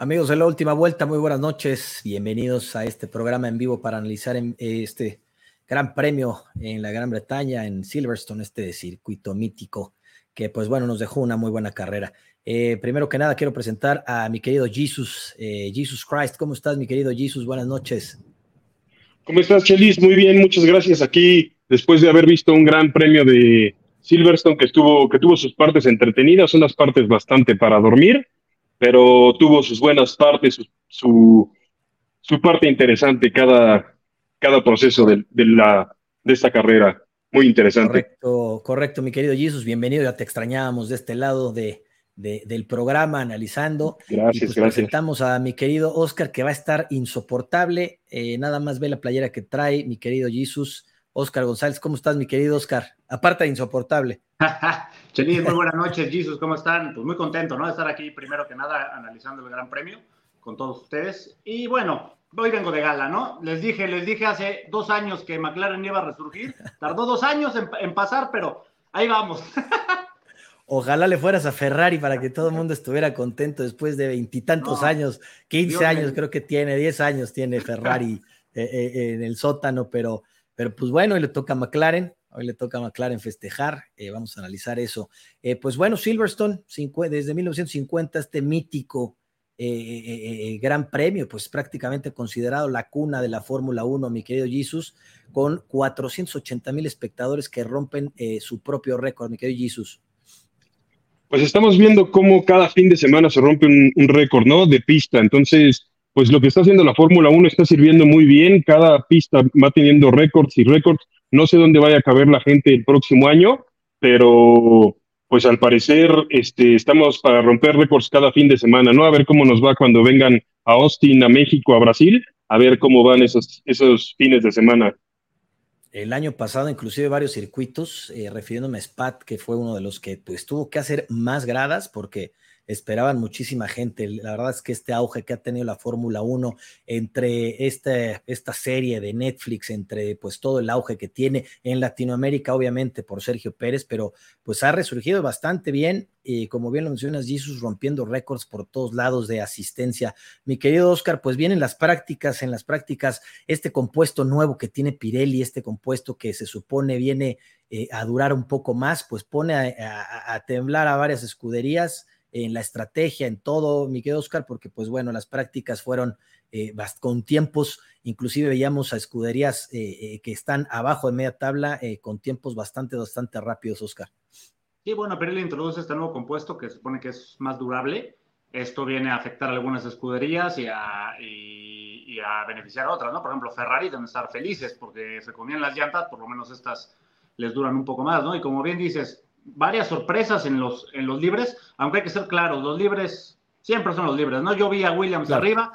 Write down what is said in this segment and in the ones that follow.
Amigos de la última vuelta, muy buenas noches. Bienvenidos a este programa en vivo para analizar este gran premio en la Gran Bretaña, en Silverstone, este circuito mítico que, pues bueno, nos dejó una muy buena carrera. Eh, primero que nada, quiero presentar a mi querido Jesus, eh, Jesus Christ. ¿Cómo estás, mi querido Jesus? Buenas noches. ¿Cómo estás, Chelis? Muy bien, muchas gracias. Aquí, después de haber visto un gran premio de Silverstone que, estuvo, que tuvo sus partes entretenidas, unas partes bastante para dormir pero tuvo sus buenas partes, su, su, parte interesante cada, cada proceso de, de, la, de esta carrera. Muy interesante. Correcto, correcto, mi querido Jesus, bienvenido. Ya te extrañábamos de este lado de, del programa analizando. Gracias, pues gracias. Presentamos a mi querido Oscar que va a estar insoportable. Eh, nada más ve la playera que trae, mi querido Jesus. Oscar González, ¿cómo estás, mi querido Oscar? Aparte de insoportable. Chelis, muy buenas noches, Jesus, ¿cómo están? Pues muy contento, ¿no? De estar aquí, primero que nada, analizando el Gran Premio con todos ustedes. Y bueno, hoy vengo de gala, ¿no? Les dije, les dije hace dos años que McLaren iba a resurgir. Tardó dos años en, pasar, pero ahí vamos. Ojalá le fueras a Ferrari para que todo el mundo estuviera contento después de veintitantos años, 15 años creo que tiene, 10 años tiene Ferrari eh, eh, en el sótano, pero, pero pues bueno, y le toca a McLaren, Hoy le toca a McLaren festejar, eh, vamos a analizar eso. Eh, pues bueno, Silverstone, desde 1950, este mítico eh, gran premio, pues prácticamente considerado la cuna de la Fórmula 1, mi querido Jesus, con 480 mil espectadores que rompen su propio récord, mi querido Jesus. Pues estamos viendo cómo cada fin de semana se rompe un, un récord, ¿no? De pista. Entonces, pues lo que está haciendo la Fórmula 1 está sirviendo muy bien. Cada pista va teniendo récords y récords no sé dónde vaya a caber la gente el próximo año, pero pues al parecer este, estamos para romper récords cada fin de semana, ¿no? A ver cómo nos va cuando vengan a Austin, a México, a Brasil, a ver cómo van esos, esos fines de semana. El año pasado, inclusive varios circuitos, eh, refiriéndome a Spat, que fue uno de los que pues, tuvo que hacer más gradas porque esperaban muchísima gente. La verdad es que este auge que ha tenido la Fórmula 1 entre este, esta serie de Netflix, entre pues todo el auge que tiene en Latinoamérica, obviamente por Sergio Pérez, pero pues ha resurgido bastante bien y como bien lo mencionas, Jesus rompiendo récords por todos lados de asistencia. Mi querido Oscar, pues vienen las prácticas, en las prácticas, este compuesto nuevo que tiene Pirelli, este compuesto que se supone viene eh, a durar un poco más, pues pone a temblar a varias escuderías en la estrategia, en todo, Miguel Oscar, porque pues bueno, las prácticas fueron eh, con tiempos, inclusive veíamos a escuderías eh, eh, que están abajo de media tabla con tiempos bastante, bastante rápidos, Oscar. Sí, bueno, él introduce este nuevo compuesto que se supone que es más durable. Esto viene a afectar a algunas escuderías y a, y a beneficiar a otras, ¿no? Por ejemplo, Ferrari deben estar felices porque se comían las llantas, por lo menos estas les duran un poco más, ¿no? Y como bien dices, varias sorpresas en los, en los libres, aunque hay que ser claros, los libres siempre son los libres, ¿no? Yo vi a Williams arriba,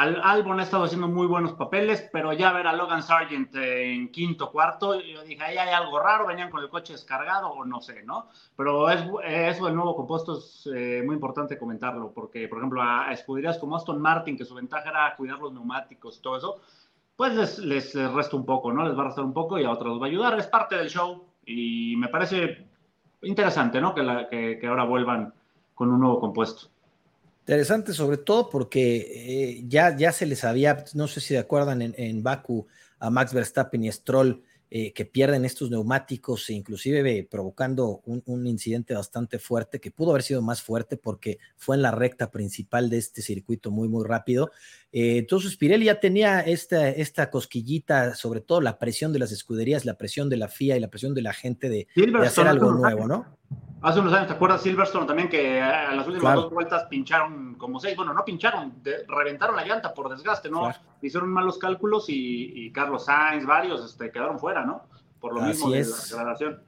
al Albon ha estado haciendo muy buenos papeles, pero ya ver a Logan Sargent en quinto, cuarto, yo dije, ahí hay algo raro, venían con el coche descargado o no sé, ¿no? Pero es, eso del nuevo compuesto es eh, muy importante comentarlo, porque, por ejemplo, a, escuderías como Aston Martin, que su ventaja era cuidar los neumáticos y todo eso, pues les, les, les resta un poco, ¿no? Les va a restar un poco y a otros les va a ayudar, es parte del show y me parece interesante, ¿no? Que, la, que, ahora vuelvan con un nuevo compuesto. Interesante, sobre todo porque eh, ya, ya se les había, no sé si se acuerdan en, en Baku, a Max Verstappen y Stroll eh, que pierden estos neumáticos, e inclusive provocando un, incidente bastante fuerte, que pudo haber sido más fuerte porque fue en la recta principal de este circuito muy, muy rápido. Eh, entonces, Pirelli ya tenía esta, esta cosquillita, sobre todo la presión de las escuderías, la presión de la FIA y la presión de la gente de, de hacer algo nuevo, ¿no? Hace unos años, ¿te acuerdas Silverstone también que a las últimas dos vueltas pincharon como seis? Bueno, no pincharon, reventaron la llanta por desgaste, ¿no? Hicieron malos cálculos y, Carlos Sainz, varios, este, quedaron fuera, ¿no? Por lo mismo de la degradación.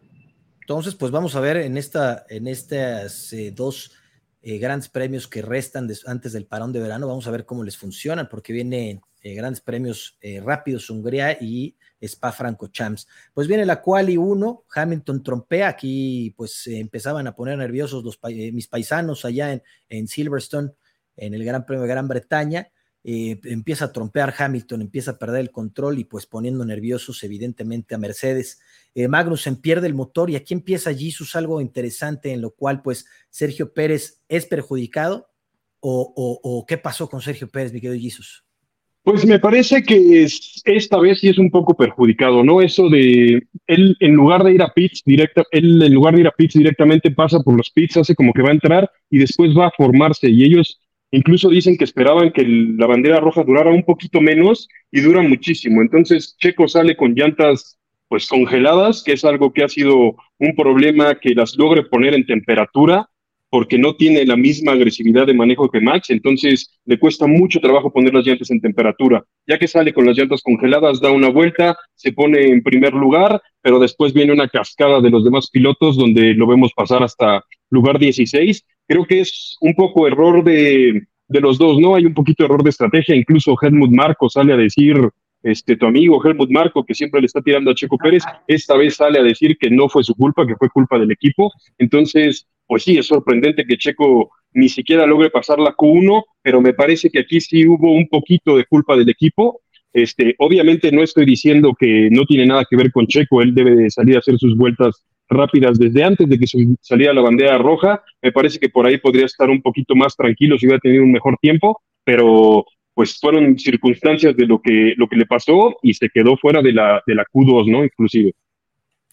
Entonces, pues vamos a ver en esta, en estas eh, dos eh, grandes premios que restan antes del parón de verano, vamos a ver cómo les funcionan, porque vienen eh, grandes premios rápidos Hungría y Spa Franco Champs. Pues viene la quali 1, Hamilton trompea, aquí pues empezaban a poner nerviosos eh, mis paisanos allá en, en, Silverstone, en el Gran Premio de Gran Bretaña. Eh, empieza a trompear Hamilton, empieza a perder el control y pues poniendo nerviosos evidentemente a Mercedes. Eh, Magnussen pierde el motor y aquí empieza Jesus algo interesante en lo cual pues Sergio Pérez es perjudicado o, qué pasó con Sergio Pérez, mi querido Jesus? Pues me parece que esta vez sí es un poco perjudicado, ¿no? Eso de él en lugar de ir a pits directa, él en lugar de ir a pits directamente pasa por los pits, hace como que va a entrar y después va a formarse y ellos incluso dicen que esperaban que la bandera roja durara un poquito menos y dura muchísimo. Entonces Checo sale con llantas pues congeladas, que es algo que ha sido un problema que las logre poner en temperatura porque no tiene la misma agresividad de manejo que Max, entonces le cuesta mucho trabajo poner las llantas en temperatura. Ya que sale con las llantas congeladas, da una vuelta, se pone en primer lugar, pero después viene una cascada de los demás pilotos donde lo vemos pasar hasta lugar 16. Creo que es un poco error de, de los dos, ¿no? Hay un poquito de error de estrategia, incluso Helmut Marco sale a decir, este, tu amigo Helmut Marco, que siempre le está tirando a Checo Pérez, esta vez sale a decir que no fue su culpa, que fue culpa del equipo. Entonces, pues sí, es sorprendente que Checo ni siquiera logre pasar la Q1, pero me parece que aquí sí hubo un poquito de culpa del equipo. Este, obviamente no estoy diciendo que no tiene nada que ver con Checo, él debe de salir a hacer sus vueltas rápidas desde antes de que saliera la bandera roja. Me parece que por ahí podría estar un poquito más tranquilo si hubiera tenido un mejor tiempo, pero pues fueron circunstancias de lo que, lo que le pasó y se quedó fuera de la, de la Q2, ¿no? Inclusive.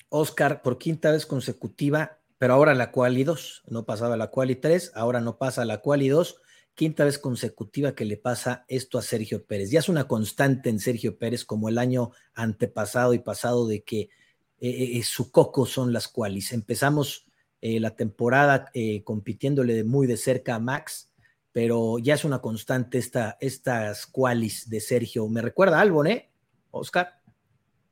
Oscar, por quinta vez consecutiva, pero ahora la quali 2, no pasaba la quali 3, ahora no pasa la quali 2, quinta vez consecutiva que le pasa esto a Sergio Pérez. Ya es una constante en Sergio Pérez como el año antepasado y pasado de que eh, eh, su coco son las qualis. Empezamos eh, la temporada compitiéndole muy de cerca a Max, pero ya es una constante esta, estas qualis de Sergio. Me recuerda a Albon, ¿eh? Oscar.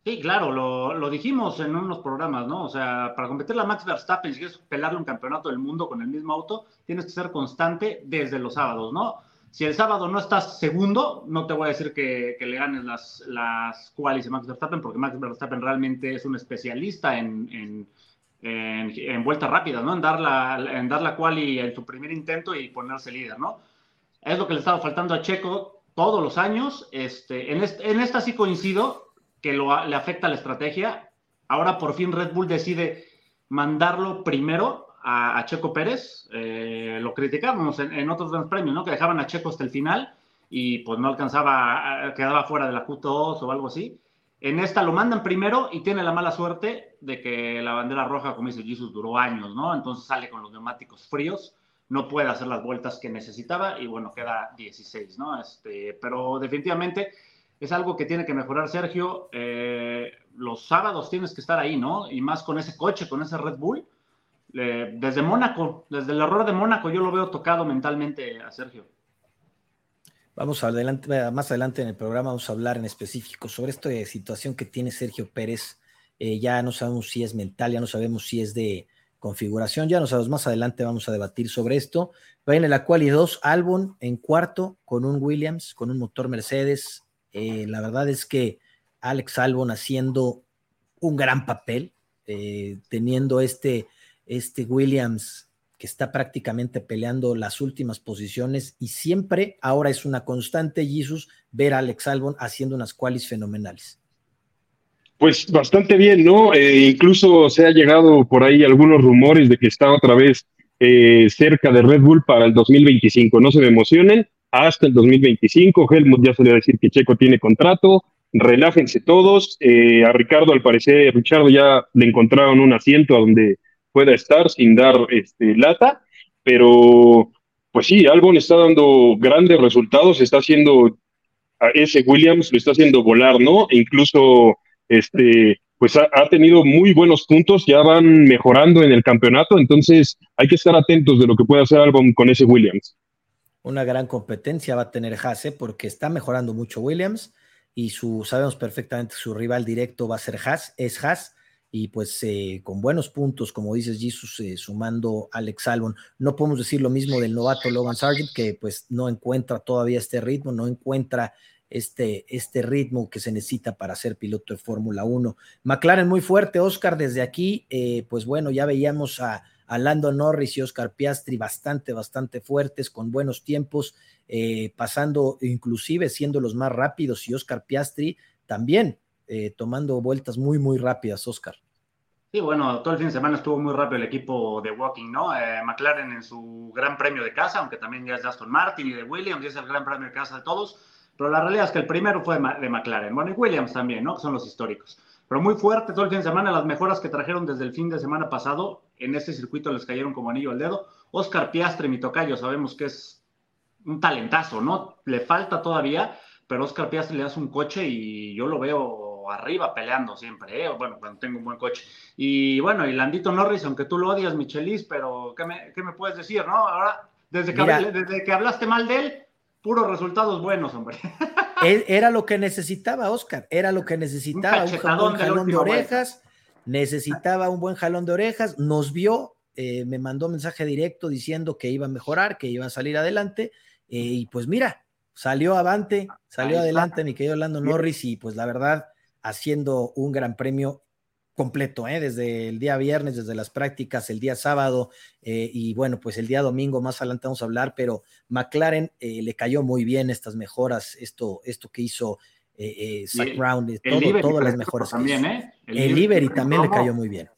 Sí, claro, lo, dijimos en unos programas, ¿no? O sea, para competir la Max Verstappen, si quieres pelarle un campeonato del mundo con el mismo auto, tienes que ser constante desde los sábados, ¿no? Si el sábado no estás segundo, no te voy a decir que, le ganes las, las qualis a Max Verstappen, porque Max Verstappen realmente es un especialista en, en, vueltas rápidas, ¿no? En dar, la, en dar la quali en su primer intento y ponerse líder, ¿no? Es lo que le estaba faltando a Checo todos los años. Este, en, en esta sí coincido, que le afecta la estrategia. Ahora por fin Red Bull decide mandarlo primero a, Checo Pérez. Eh, lo criticábamos en, otros grandes premios, ¿no? Que dejaban a Checo hasta el final y pues no alcanzaba, quedaba fuera de la Q2 o algo así. En esta lo mandan primero y tiene la mala suerte de que la bandera roja, como dice Jesus, duró años, ¿no? Entonces sale con los neumáticos fríos, no puede hacer las vueltas que necesitaba y bueno, queda 16, ¿no? Este, pero definitivamente es algo que tiene que mejorar Sergio. Eh, los sábados tienes que estar ahí, ¿no? Y más con ese coche, con ese Red Bull. Desde Mónaco, desde el error de Mónaco, yo lo veo tocado mentalmente a Sergio. Vamos adelante, más adelante en el programa vamos a hablar en específico sobre esta situación que tiene Sergio Pérez. Eh, ya no sabemos si es mental, ya no sabemos si es de configuración, ya no sabemos, más adelante vamos a debatir sobre esto. en la quali 2, Albon en cuarto con un Williams, con un motor Mercedes, eh, la verdad es que Alex Albon haciendo un gran papel, eh, teniendo este, este Williams que está prácticamente peleando las últimas posiciones y siempre ahora es una constante, Jesus, ver a Alex Albon haciendo unas qualis fenomenales. Pues bastante bien, ¿no? Eh, incluso se ha llegado por ahí algunos rumores de que está otra vez cerca de Red Bull para el 2025. No se me emocionen, hasta el 2025. Helmut ya salió a decir que Checo tiene contrato. Relájense todos. Eh, a Ricardo, al parecer, Richardo ya le encontraron un asiento a donde pueda estar sin dar este, lata. Pero, pues sí, Albon está dando grandes resultados. Está haciendo a ese Williams, lo está haciendo volar, ¿no? E incluso, este, pues ha, ha, tenido muy buenos puntos, ya van mejorando en el campeonato, entonces hay que estar atentos de lo que puede hacer Albon con ese Williams una gran competencia va a tener Haas, ¿eh? porque está mejorando mucho Williams y su, sabemos perfectamente su rival directo va a ser Haas, es Haas, y pues eh, con buenos puntos, como dices Jesus, eh, sumando Alex Albon. No podemos decir lo mismo del novato Logan Sargent, que pues no encuentra todavía este ritmo, no encuentra este, este ritmo que se necesita para ser piloto de Fórmula 1. McLaren muy fuerte, Oscar, desde aquí, pues bueno, ya veíamos a a Lando Norris y Oscar Piastri bastante, bastante fuertes, con buenos tiempos, eh, pasando, inclusive siendo los más rápidos y Oscar Piastri también eh, tomando vueltas muy, muy rápidas, Oscar. Sí, bueno, todo el fin de semana estuvo muy rápido el equipo de Walking, ¿no? Eh, McLaren en su gran premio de casa, aunque también ya es de Aston Martin y de Williams, y es el gran premio de casa de todos, pero la realidad es que el primero fue de McLaren, bueno, y Williams también, ¿no? Que son los históricos. Pero muy fuerte todo el fin de semana, las mejoras que trajeron desde el fin de semana pasado, en este circuito les cayeron como anillo al dedo. Oscar Piastre, mi tocayo, sabemos que es un talentazo, ¿no? Le falta todavía, pero Oscar Piastre le das un coche y yo lo veo arriba peleando siempre, ¿eh? bueno, cuando tengo un buen coche. Y bueno, y Landito Norris, aunque tú lo odias, Michelis, pero ¿qué me, qué me puedes decir, no? Ahora, desde que, desde que hablaste mal de él, puros resultados buenos, hombre. Era lo que necesitaba Oscar, era lo que necesitaba, un, buen jalón de orejas, necesitaba un buen jalón de orejas, nos vio, eh, me mandó mensaje directo diciendo que iba a mejorar, que iba a salir adelante, eh, y pues mira, salió avante, salió adelante mi querido Orlando Norris, y pues la verdad, haciendo un gran premio completo, ¿eh? desde el día viernes, desde las prácticas, el día sábado eh, y bueno, pues el día domingo más adelante vamos a hablar, pero McLaren eh, le cayó muy bien estas mejoras, esto, esto que hizo Zach Brown, todo, todas las mejoras. También, El, el también le cayó muy bien.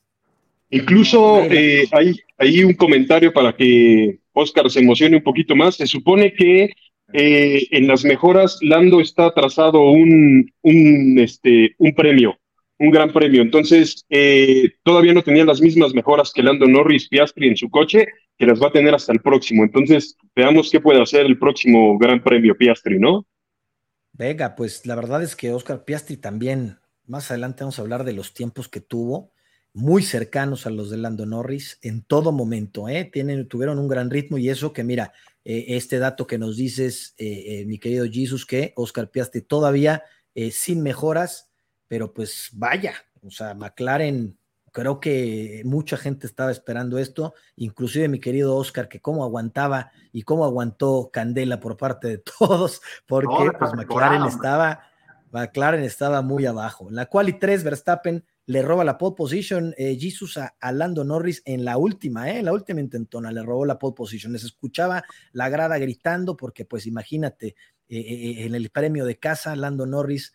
Incluso hay, hay un comentario para que Oscar se emocione un poquito más. Se supone que eh, en las mejoras, Lando está trazado un, un, este, un premio, un gran premio. Entonces, eh, todavía no tenía las mismas mejoras que Lando Norris Piastri en su coche, que las va a tener hasta el próximo. Entonces, veamos qué puede hacer el próximo gran premio Piastri, ¿no? Venga, pues la verdad es que Oscar Piastri también, más adelante vamos a hablar de los tiempos que tuvo muy cercanos a los de Lando Norris en todo momento, ¿eh? Tienen, tuvieron un gran ritmo y eso que mira, eh, este dato que nos dices, eh, mi querido Jesus, que Oscar Piastri todavía sin mejoras, pero pues vaya, o sea, McLaren, creo que mucha gente estaba esperando esto, inclusive mi querido Oscar, que cómo aguantaba y cómo aguantó Candela por parte de todos, porque pues McLaren estaba, McLaren estaba muy abajo. En la cual y tres Verstappen le roba la pole position eh, Jesus a, Lando Norris en la última, eh, en la última intentona, le robó la pole position. Les escuchaba la grada gritando porque pues imagínate, eh, eh, en el premio de casa, Lando Norris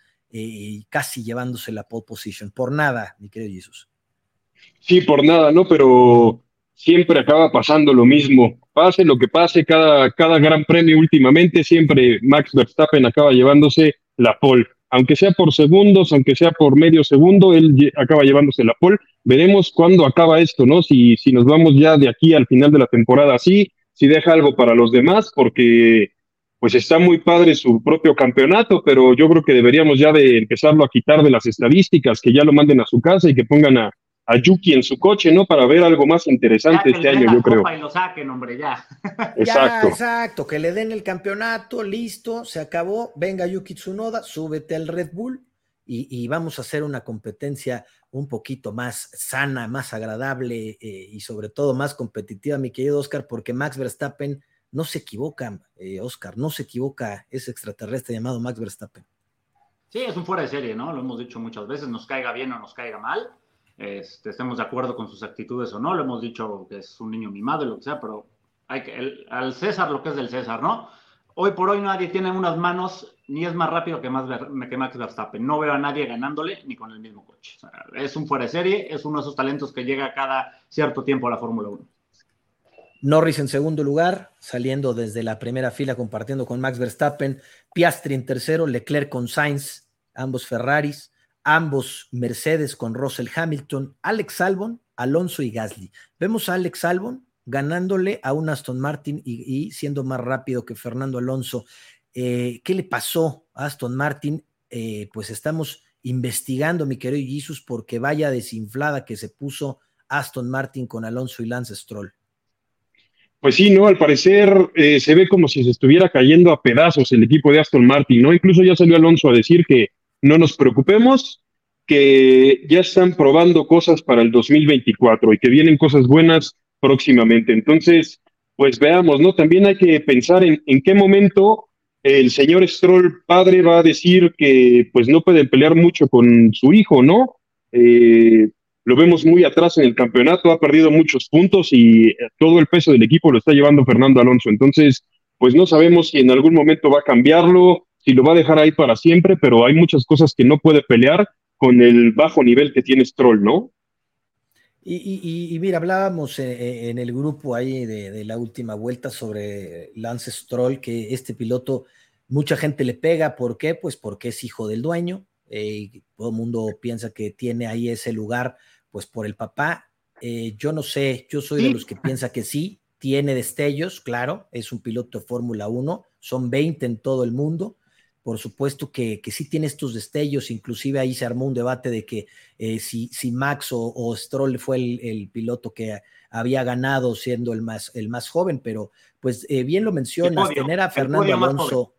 casi llevándose la pole position. Por nada, mi querido Jesus. Sí, por nada, ¿no? Pero siempre acaba pasando lo mismo. Pase lo que pase, cada, cada gran premio últimamente, siempre Max Verstappen acaba llevándose la pole aunque sea por segundos, aunque sea por medio segundo, él acaba llevándose la pole. Veremos cuándo acaba esto, ¿no? Si, si nos vamos ya de aquí al final de la temporada así, si deja algo para los demás, porque pues está muy padre su propio campeonato, pero yo creo que deberíamos ya de empezarlo a quitar de las estadísticas, que ya lo manden a su casa y que pongan a, a Yuki en su coche, ¿no? Para ver algo más interesante este año, yo creo. Y lo saquen, hombre, ya. Exacto. exacto, que le den el campeonato, listo, se acabó, venga Yuki Tsunoda, súbete al Red Bull y, vamos a hacer una competencia un poquito más sana, más agradable eh, y sobre todo más competitiva, mi querido Oscar, porque Max Verstappen no se equivoca, eh, Oscar, no se equivoca ese extraterrestre llamado Max Verstappen. Sí, es un fuera de serie, ¿no? Lo hemos dicho muchas veces, nos caiga bien o nos caiga mal este, estemos de acuerdo con sus actitudes o no, lo hemos dicho que es un niño mimado y lo que sea, pero hay que, al César lo que es del César, ¿no? Hoy por hoy nadie tiene unas manos ni es más rápido que, más, que Max Verstappen. No veo a nadie ganándole ni con el mismo coche. es un fuera serie, es uno de esos talentos que llega cada cierto tiempo a la Fórmula 1. Norris en segundo lugar, saliendo desde la primera fila compartiendo con Max Verstappen, Piastri en tercero, Leclerc con Sainz, ambos Ferraris, ambos Mercedes con Russell Hamilton, Alex Albon, Alonso y Gasly. Vemos a Alex Albon ganándole a un Aston Martin y, siendo más rápido que Fernando Alonso. Eh, ¿Qué le pasó a Aston Martin? Eh, pues estamos investigando, mi querido Jesus, porque vaya desinflada que se puso Aston Martin con Alonso y Lance Stroll. Pues sí, ¿no? Al parecer eh, se ve como si se estuviera cayendo a pedazos el equipo de Aston Martin, ¿no? Incluso ya salió Alonso a decir que no nos preocupemos, que ya están probando cosas para el 2024 y que vienen cosas buenas próximamente. Entonces, pues veamos, ¿no? También hay que pensar en, en qué momento el señor Stroll padre va a decir que pues no puede pelear mucho con su hijo, ¿no? Eh, lo vemos muy atrás en el campeonato, ha perdido muchos puntos y todo el peso del equipo lo está llevando Fernando Alonso. Entonces, pues no sabemos si en algún momento va a cambiarlo, si lo va a dejar ahí para siempre, pero hay muchas cosas que no puede pelear con el bajo nivel que tiene Stroll, ¿no? Y, mira, hablábamos eh, eh, en, el grupo ahí de, la última vuelta sobre Lance Stroll, que este piloto, mucha gente le pega. ¿Por qué? Pues porque es hijo del dueño. Eh, todo el mundo piensa que tiene ahí ese lugar, pues por el papá. yo no sé, yo soy de los que piensa que sí, tiene destellos, claro, es un piloto de Fórmula 1, son 20 en todo el mundo por supuesto que, sí tiene estos destellos, inclusive ahí se armó un debate de que eh, si, si, Max o, Stroll fue el, piloto que había ganado siendo el más, el más joven, pero pues eh, bien lo mencionas, tener a Fernando Alonso,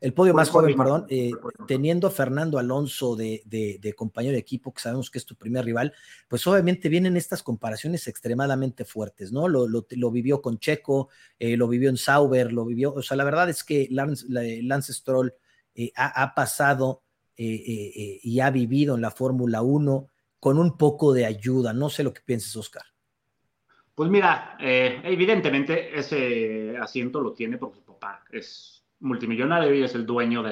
el podio más joven, perdón, eh, teniendo a Fernando Alonso de, compañero de equipo, que sabemos que es tu primer rival, pues obviamente vienen estas comparaciones extremadamente fuertes, ¿no? Lo, lo, vivió con Checo, lo vivió en Sauber, lo vivió, o sea, la verdad es que Lance, Lance Stroll eh, ha, pasado eh, eh, y ha vivido en la Fórmula 1 con un poco de ayuda. No sé lo que pienses, Oscar. Pues mira, evidentemente ese asiento lo tiene porque su papá es multimillonario y es el dueño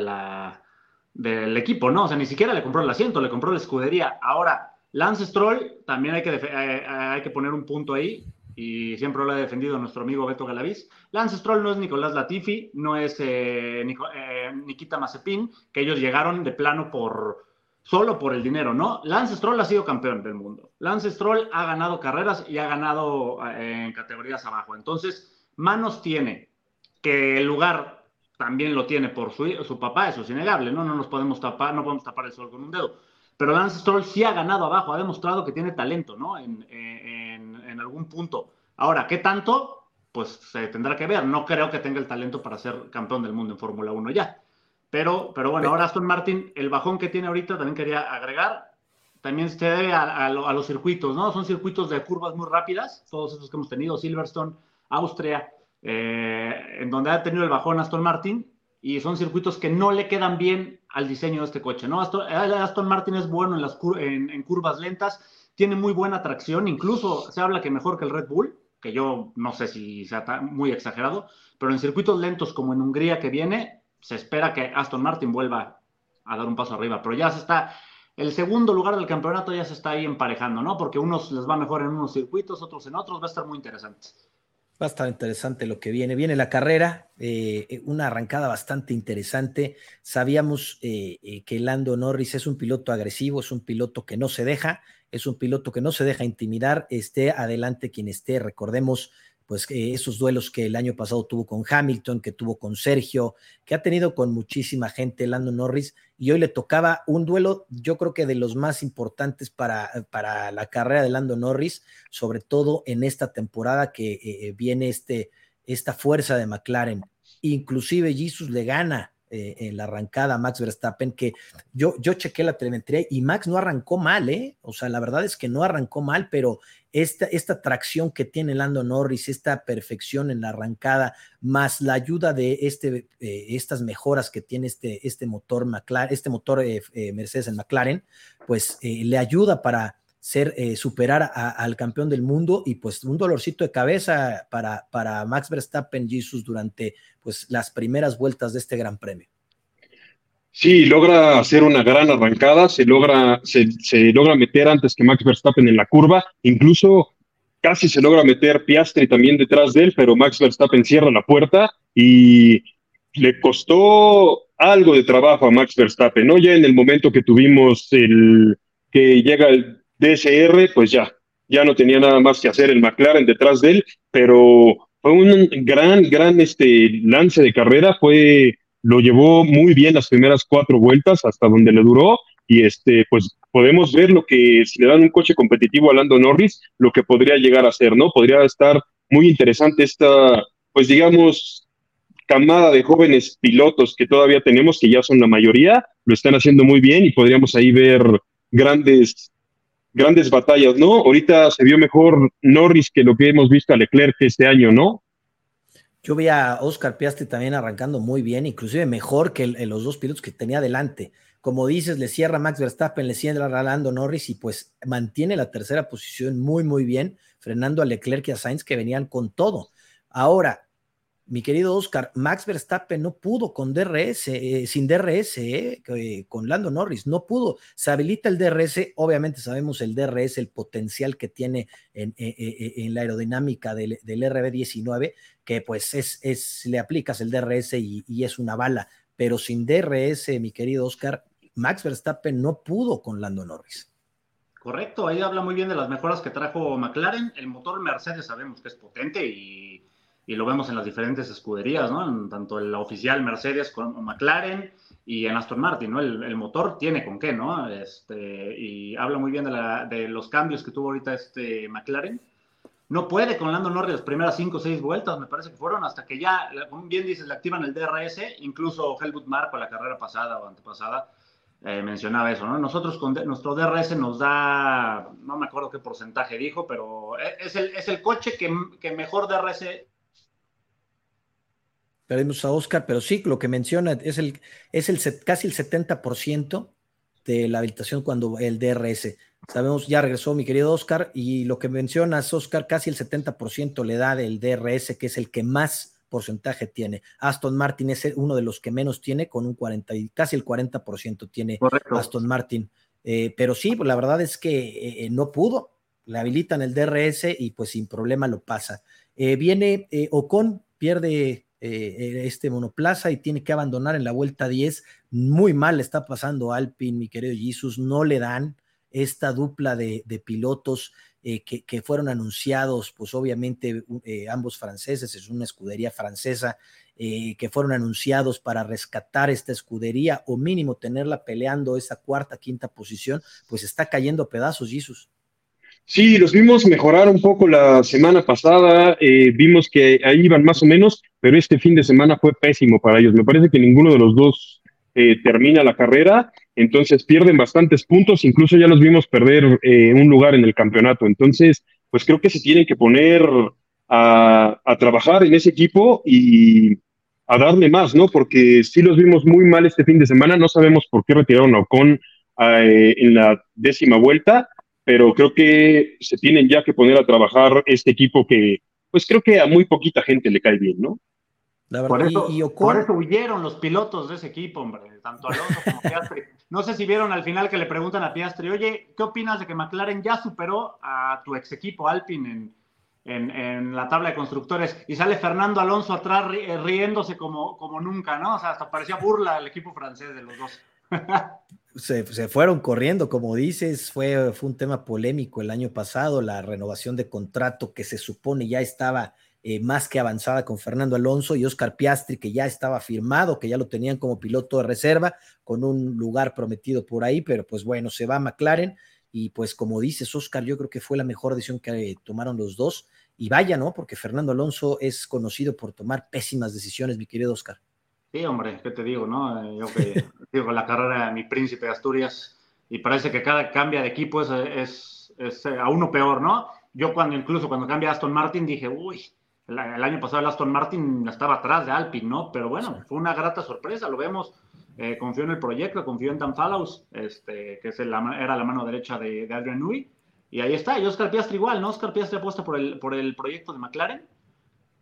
del equipo, ¿no? O sea, ni siquiera le compró el asiento, le compró la escudería. Ahora, Lance Stroll, también hay que, hay que poner un punto ahí y siempre lo ha defendido nuestro amigo Beto Galaviz. Lance Stroll no es Nicolás Latifi, no es eh, eh, Nikita Mazepin, que ellos llegaron de plano por solo por el dinero, ¿no? Lance Stroll ha sido campeón del mundo. Lance Stroll ha ganado carreras y ha ganado eh, en categorías abajo. Entonces, manos tiene, que el lugar también lo tiene por su, su papá, eso es innegable, ¿no? No nos podemos tapar, no podemos tapar el sol con un dedo. Pero Lance Stroll sí ha ganado abajo, ha demostrado que tiene talento, ¿no? En, algún punto. Ahora, ¿qué tanto? Pues se tendrá que ver. No creo que tenga el talento para ser campeón del mundo en Fórmula 1 ya. Pero, pero bueno, ahora Aston Martin, el bajón que tiene ahorita, también quería agregar, también se debe a, los circuitos, ¿no? Son circuitos de curvas muy rápidas, todos estos que hemos tenido, Silverstone, Austria, eh, en donde ha tenido el bajón Aston Martin, y son circuitos que no le quedan bien al diseño de este coche, ¿no? Aston, Martin es bueno en, las en, curvas lentas, tiene muy buena tracción, incluso se habla que mejor que el Red Bull, que yo no sé si sea muy exagerado, pero en circuitos lentos como en Hungría que viene, se espera que Aston Martin vuelva a dar un paso arriba, pero ya se está, el segundo lugar del campeonato ya se está ahí emparejando, ¿no? Porque unos les va mejor en unos circuitos, otros en otros, va a estar muy interesante. Va a estar interesante lo que viene. Viene la carrera, eh, eh, una arrancada bastante interesante. Sabíamos eh, que Lando Norris es un piloto agresivo, es un piloto que no se deja, es un piloto que no se deja intimidar, esté adelante quien esté. Recordemos pues esos duelos que el año pasado tuvo con Hamilton, que tuvo con Sergio, que ha tenido con muchísima gente Lando Norris, y hoy le tocaba un duelo, yo creo que de los más importantes para, para la carrera de Lando Norris, sobre todo en esta temporada que eh, eh, viene este, esta fuerza de McLaren. Inclusive Jesus le gana eh, en la arrancada Max Verstappen, que yo, yo chequé la telemetría y Max no arrancó mal, ¿eh? O sea, la verdad es que no arrancó mal, pero esta, esta tracción que tiene Lando Norris, esta perfección en la arrancada, más la ayuda de este, eh, estas mejoras que tiene este, este motor McLaren, este motor Mercedes en McLaren, pues le ayuda para ser, superar al campeón del mundo y pues un dolorcito de cabeza para, para Max Verstappen Jesus durante pues las primeras vueltas de este Gran Premio. Sí, logra hacer una gran arrancada, se logra, se, logra meter antes que Max Verstappen en la curva, incluso casi se logra meter Piastri también detrás de él, pero Max Verstappen cierra la puerta y le costó algo de trabajo a Max Verstappen, ¿no? Ya en el momento que tuvimos el que llega el DSR, pues ya, ya no tenía nada más que hacer el McLaren detrás de él, pero fue un gran, gran este, lance de carrera, fue, lo llevó muy bien las primeras cuatro vueltas hasta donde le duró y este, pues podemos ver lo que, si le dan un coche competitivo a Lando Norris, lo que podría llegar a ser, ¿no? Podría estar muy interesante esta, pues digamos, camada de jóvenes pilotos que todavía tenemos, que ya son la mayoría, lo están haciendo muy bien y podríamos ahí ver grandes grandes batallas, ¿no? Ahorita se vio mejor Norris que lo que hemos visto a Leclerc este año, ¿no? Yo vi a Oscar Piastri también arrancando muy bien, inclusive mejor que los dos pilotos que tenía delante. Como dices, le cierra Max Verstappen, le cierra Lando Norris y pues mantiene la tercera posición muy, muy bien, frenando a Leclerc y a Sainz que venían con todo. Ahora, mi querido Oscar, Max Verstappen no pudo con DRS, eh, sin DRS, eh, con Lando Norris, no pudo. Se habilita el DRS, obviamente sabemos el DRS, el potencial que tiene en, en la aerodinámica del, del, RB19, que pues es, es, le aplicas el DRS y es una bala, pero sin DRS, mi querido Oscar, Max Verstappen no pudo con Lando Norris. Correcto, ahí habla muy bien de las mejoras que trajo McLaren. El motor Mercedes sabemos que es potente y y lo vemos en las diferentes escuderías, ¿no? En tanto el oficial Mercedes como McLaren y en Aston Martin, ¿no? El, motor tiene con qué, ¿no? Este, y habla muy bien de, la, de, los cambios que tuvo ahorita este McLaren. No puede con Lando Norris las primeras cinco o seis vueltas, me parece que fueron, hasta que ya, como bien dices, le activan el DRS, incluso Helmut Marko la carrera pasada o antepasada eh, mencionaba eso, ¿no? Nosotros con nuestro DRS nos da, no me acuerdo qué porcentaje dijo, pero e, es el, es el coche que, que mejor DRS perdimos a Oscar, pero sí, lo que menciona es el, es el casi el 70% de la habilitación cuando el DRS. Sabemos, ya regresó mi querido Oscar, y lo que mencionas, Oscar, casi el 70% le da del DRS, que es el que más porcentaje tiene. Aston Martin es uno de los que menos tiene, con un 40, casi el 40% tiene Aston Martin. Eh, pero sí, la verdad es que eh, eh, no pudo, le habilitan el DRS y pues sin problema lo pasa. viene Ocon, pierde eh, este monoplaza y tiene que abandonar en la vuelta 10. Muy mal está pasando Alpine, mi querido Jesus. No le dan esta dupla de, pilotos eh, que, fueron anunciados, pues obviamente eh, ambos franceses, es una escudería francesa, que fueron anunciados para rescatar esta escudería o mínimo tenerla peleando esa cuarta, quinta posición, pues está cayendo a pedazos, Jesus. Sí, los vimos mejorar un poco la semana pasada, eh, vimos que ahí iban más o menos, pero este fin de semana fue pésimo para ellos. Me parece que ninguno de los dos eh, termina la carrera, entonces pierden bastantes puntos, incluso ya los vimos perder eh, un lugar en el campeonato. Entonces, pues creo que se tienen que poner a, trabajar en ese equipo y a darle más, ¿no? Porque sí los vimos muy mal este fin de semana, no sabemos por qué retiraron a Ocon en la décima vuelta pero creo que se tienen ya que poner a trabajar este equipo que, pues creo que a muy poquita gente le cae bien, ¿no? por, eso, por eso huyeron los pilotos de ese equipo, hombre, tanto Alonso como Piastri. No sé si vieron al final que le preguntan a Piastri, oye, ¿qué opinas de que McLaren ya superó a tu ex equipo Alpine en, en, la tabla de constructores? Y sale Fernando Alonso atrás riéndose como, como nunca, ¿no? O sea, hasta parecía burla el equipo francés de los dos. se, fueron corriendo, como dices, fue, fue un tema polémico el año pasado, la renovación de contrato que se supone ya estaba eh, más que avanzada con Fernando Alonso y Oscar Piastri, que ya estaba firmado, que ya lo tenían como piloto de reserva, con un lugar prometido por ahí, pero pues bueno, se va McLaren y pues como dices, Oscar, yo creo que fue la mejor decisión que tomaron los dos. Y vaya, ¿no? Porque Fernando Alonso es conocido por tomar pésimas decisiones, mi querido Oscar. Sí, hombre, ¿qué te digo, no? Eh, yo que digo la carrera de mi príncipe de Asturias y parece que cada cambia de equipo es, es, eh, a uno peor, ¿no? Yo cuando incluso cuando cambia Aston Martin dije, uy, el, año pasado el Aston Martin estaba atrás de Alpine, ¿no? Pero bueno, fue una grata sorpresa, lo vemos. Eh, confió en el proyecto, confió en Dan Fallows, este, que es era la mano derecha de, Adrian Newey. Y ahí está, y Oscar Piastri igual, ¿no? Oscar Piastri apuesta por el, por el proyecto de McLaren.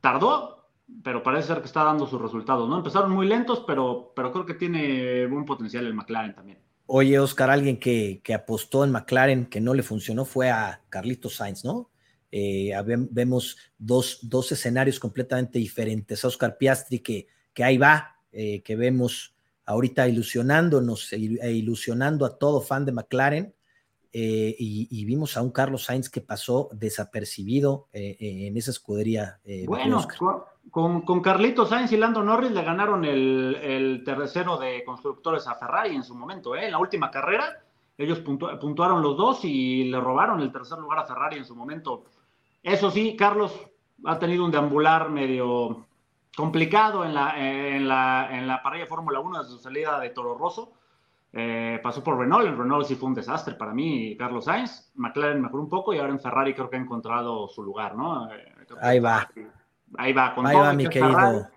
Tardó, pero parece ser que está dando sus resultados, ¿no? Empezaron muy lentos, pero, pero creo que tiene buen potencial el McLaren también. Oye, Oscar, alguien que, que apostó en McLaren que no le funcionó fue a Carlitos Sainz, ¿no? Eh, vemos dos, dos, escenarios completamente diferentes. Oscar Piastri, que, que ahí va, eh, que vemos ahorita ilusionándonos e, e ilusionando a todo fan de McLaren. Eh, y, vimos a un Carlos Sainz que pasó desapercibido en esa escudería. bueno, con, con Carlitos Sainz y Lando Norris le ganaron el, el tercero de constructores a Ferrari en su momento, ¿eh? en la última carrera. Ellos puntuaron los dos y le robaron el tercer lugar a Ferrari en su momento. Eso sí, Carlos ha tenido un deambular medio complicado en la, en la, en la parrilla Fórmula 1 desde su salida de Toro Rosso. Eh, pasó por Renault, en Renault sí fue un desastre para mí, Carlos Sainz. McLaren mejoró un poco y ahora en Ferrari creo que ha encontrado su lugar, ¿no? Eh, Ahí va. Ahí va, con Ahí va, mi querido.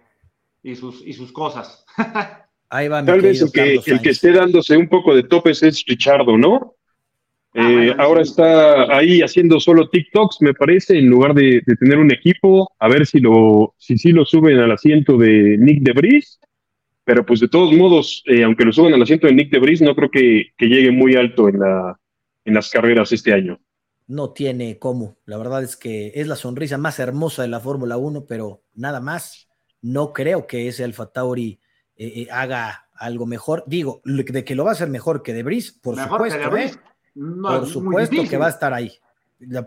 Y sus, y sus cosas. Ahí va, mi Tal vez el que, el que esté dándose un poco de topes es Richardo, ¿no? Ah, eh, ahora está ahí haciendo solo TikToks, me parece, en lugar de, tener un equipo, a ver si lo, si sí lo suben al asiento de Nick DeVries. Pero pues de todos modos, eh, aunque lo suban al asiento de Nick DeVries, no creo que, que llegue muy alto en, la, en las carreras este año. No tiene cómo. La verdad es que es la sonrisa más hermosa de la Fórmula 1, pero nada más. No creo que ese Alfa Tauri eh, haga algo mejor. Digo, de que lo va a hacer mejor que DeVries, por supuesto. ¿eh? por supuesto que va a estar ahí.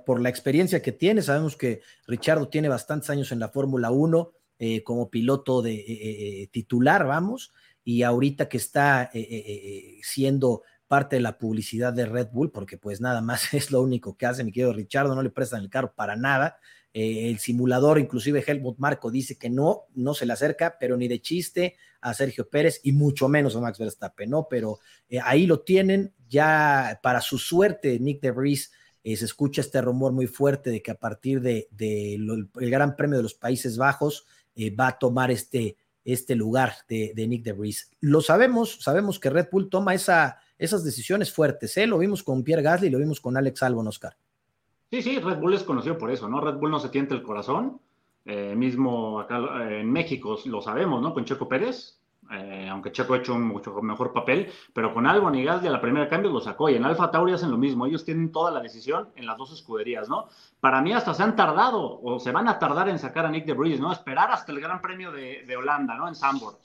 por la experiencia que tiene, sabemos que Richardo tiene bastantes años en la Fórmula 1 eh, como piloto de eh, titular, vamos, y ahorita que está siendo parte de la publicidad de Red Bull, porque pues nada más es lo único que hace, mi querido Richardo, no le prestan el carro para nada. el simulador, inclusive Helmut Marco dice que no, no se le acerca, pero ni de chiste a Sergio Pérez y mucho menos a Max Verstappen, ¿no? Pero ahí lo tienen, ya para su suerte, Nick de eh, se escucha este rumor muy fuerte de que a partir de, el Gran Premio de los Países Bajos eh, va a tomar este, este lugar de, Nick de Lo sabemos, sabemos que Red Bull toma esa, esas decisiones fuertes, ¿eh? Lo vimos con Pierre Gasly, lo vimos con Alex Albon, Oscar. Sí, sí, Red Bull es conocido por eso, ¿no? Red Bull no se tiente el corazón. Eh, mismo acá en México lo sabemos, ¿no? Con Checo Pérez, eh, aunque Checo ha hecho un mucho mejor papel, pero con Albon y Gasly a la primera cambio lo sacó y en Alfa Tauri hacen lo mismo, ellos tienen toda la decisión en las dos escuderías, ¿no? Para mí hasta se han tardado o se van a tardar en sacar a Nick de Vries, ¿no? Esperar hasta el Gran Premio de, de Holanda, ¿no? En Zandvoort.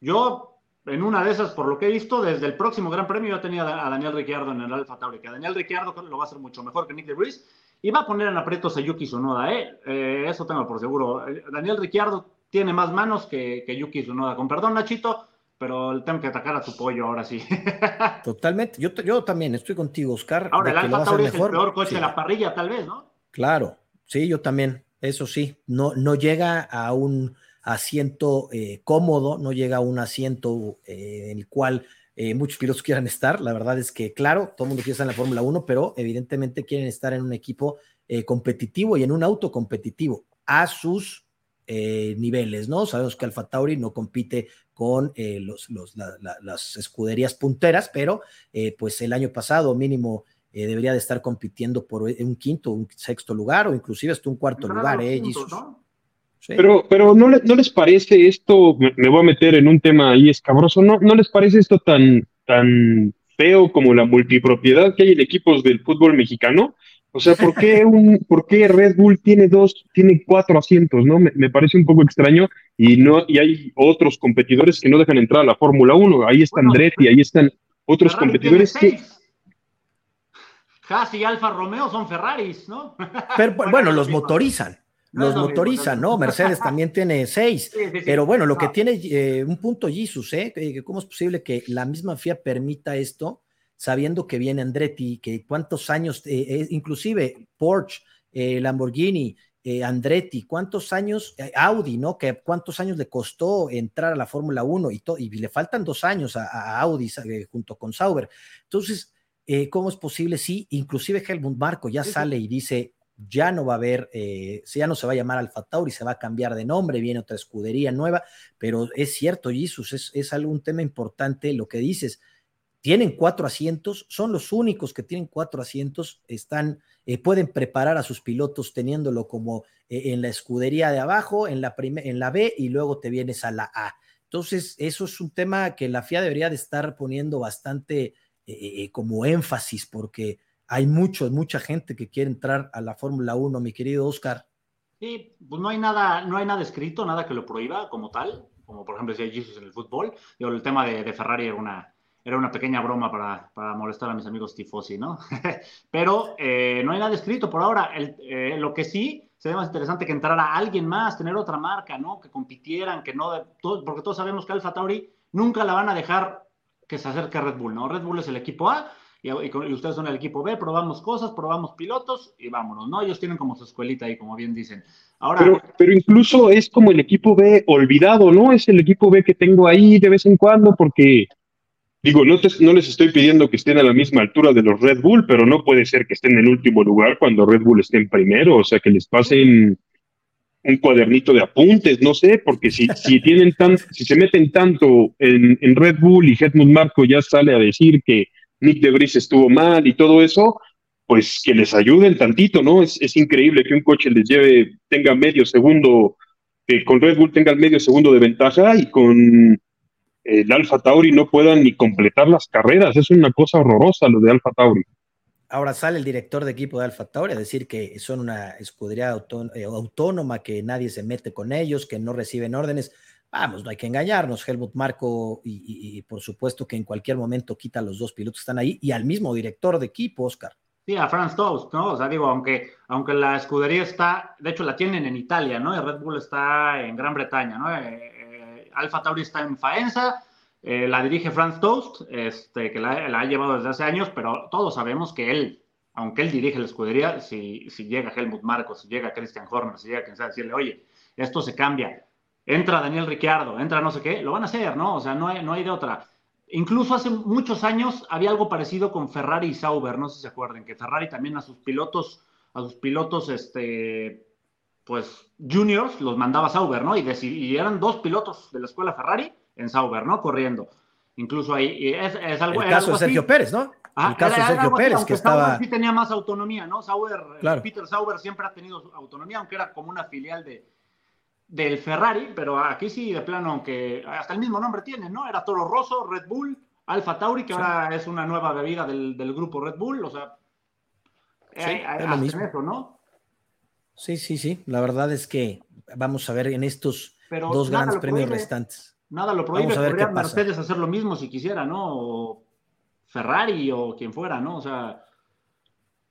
Yo, en una de esas, por lo que he visto, desde el próximo Gran Premio yo tenía a Daniel Ricciardo en el Alfa Tauri, que a Daniel Ricciardo lo va a hacer mucho mejor que Nick de Vries y va a poner en aprietos a Yuki Tsunoda, ¿eh? ¿eh? Eso tengo por seguro. Daniel Ricciardo tiene más manos que, que Yuki Tsunoda. Con perdón, Nachito, pero tengo que atacar a tu pollo ahora sí. Totalmente. Yo, yo también estoy contigo, Oscar. Ahora, el Alfa Tauri es el peor coche de la parrilla, tal vez, ¿no? Claro, sí, yo también. Eso sí, no, no llega a un asiento eh, cómodo, no llega a un asiento eh, en el cual eh, muchos pilotos quieran estar. La verdad es que, claro, todo el mundo quiere estar en la Fórmula 1, pero evidentemente quieren estar en un equipo competitivo y en un auto competitivo a sus niveles, ¿no? Sabemos que Alfa Tauri no compite con eh, los, las escuderías punteras, pero eh, pues el año pasado mínimo eh, debería de estar compitiendo por un quinto, un sexto lugar o inclusive hasta un cuarto lugar, ¿eh? Pero, pero ¿no, ¿no, les parece esto, me, voy a meter en un tema ahí escabroso, ¿no, no les parece esto tan, tan feo como la multipropiedad que hay en equipos del fútbol mexicano? O sea, ¿por qué, un, ¿por qué Red Bull tiene dos, tiene cuatro asientos? ¿no? Me, parece un poco extraño y, no, y hay otros competidores que no dejan entrar a la Fórmula 1. Ahí está Andretti, ahí están otros competidores que... Haas y Alfa Romeo son Ferraris, ¿no? Pero bueno, los motorizan. Los motorizan, ¿no? Mercedes también tiene seis. Pero bueno, lo que ah. tiene eh, un punto Jesus, ¿eh? ¿Cómo es posible que la misma FIA permita esto? Sabiendo que viene Andretti, que cuántos años, eh, eh, inclusive Porsche, eh, Lamborghini, Andretti, cuántos años, Audi, ¿no? Que cuántos años le costó entrar a la Fórmula 1 y, y, le faltan dos años a, Audi junto con Sauber. Entonces, ¿cómo es posible? Sí, inclusive Helmut Marco ya sale y dice, ya no va a haber, ya no se va a llamar Alfa Tauri, se va a cambiar de nombre, viene otra escudería nueva, pero es cierto, Jesus, es, es algún tema importante lo que dices tienen cuatro asientos, son los únicos que tienen cuatro asientos, están, eh, pueden preparar a sus pilotos teniéndolo como eh, en la escudería de abajo, en la, en la B y luego te vienes a la A. Entonces, eso es un tema que la FIA debería de estar poniendo bastante eh, como énfasis porque hay mucho, mucha gente que quiere entrar a la Fórmula 1, mi querido Oscar. Sí, pues no hay nada, no hay nada escrito, nada que lo prohíba como tal, como por ejemplo si hay Jesus en el fútbol. Digo, el tema de Ferrari era una, era una pequeña broma para, para molestar a mis amigos tifosi, ¿no? Pero eh, no hay nada escrito por ahora. Eh, lo que sí sería más interesante que entrara alguien más, tener otra marca, ¿no? Que compitieran, que no, porque todos sabemos que Alfa Tauri nunca la van a dejar que se acerque a Red Bull, ¿no? Red Bull es el equipo A y, ustedes son el equipo B, probamos cosas, probamos pilotos y vámonos, ¿no? Ellos tienen como su escuelita ahí, como bien dicen. Ahora, pero, pero incluso es como el equipo B olvidado, ¿no? Es el equipo B que tengo ahí de vez en cuando porque Digo, no, no les estoy pidiendo que estén a la misma altura de los Red Bull, pero no puede ser que estén en último lugar cuando Red Bull esté en primero, o sea, que les pasen un cuadernito de apuntes, no sé, porque si, si tienen tan, si se meten tanto en, en Red Bull y Helmut Marco ya sale a decir que Nick de Vries estuvo mal y todo eso, pues que les ayuden tantito, ¿no? Es, es increíble que un coche les lleve, tenga medio segundo, que con Red Bull tenga el medio segundo de ventaja y con el Alfa Tauri no puedan ni completar las carreras. Es una cosa horrorosa lo de Alfa Tauri. Ahora sale el director de equipo de Alfa Tauri a decir que son una escudería eh, autónoma, que nadie se mete con ellos, que no reciben órdenes. Vamos, no hay que engañarnos. Helmut Marco, y, por supuesto que en cualquier momento quita a los dos pilotos que están ahí y al mismo director de equipo, Oscar. Sí, a Franz Toast, ¿no? O sea, digo, aunque, aunque la escudería está, de hecho la tienen en Italia, ¿no? Y Red Bull está en Gran Bretaña, ¿no? Eh, Alfa Tauri está en Faenza, eh, la dirige Franz Toast, este, que la, ha llevado desde hace años, pero todos sabemos que él, aunque él dirige la escudería, si, si llega Helmut Marcos, si llega Christian Horner, si llega quien sea, decirle, oye, esto se cambia, entra Daniel Ricciardo, entra no sé qué, lo van a hacer, ¿no? O sea, no hay, no hay de otra. Incluso hace muchos años había algo parecido con Ferrari y Sauber, no sé si se acuerdan, que Ferrari también a sus pilotos, a sus pilotos, este, pues, juniors, los mandaba Sauber, ¿no? Y, y eran dos pilotos de la escuela Ferrari en Sauber, ¿no? Corriendo. Incluso ahí es, es algo. El caso de Sergio Pérez, ¿no? el caso de Sergio Pérez, que estaba. Sauber sí tenía más autonomía, ¿no? Sauber, Peter Sauber siempre ha tenido autonomía, aunque era como una filial de, del Ferrari, pero aquí sí, de plano, aunque hasta el mismo nombre tiene, ¿no? Era Toro Rosso, Red Bull, Alfa Tauri, que ahora es una nueva bebida del, del, grupo Red Bull, o sea. Sí, es lo mismo. Eso, ¿no? Sí, sí, sí. La verdad es que vamos a ver en estos dos grandes premios restantes. Nada lo prohíbe, podría Mercedes hacer lo mismo si quisiera, ¿no? O Ferrari o quien fuera, ¿no? O sea,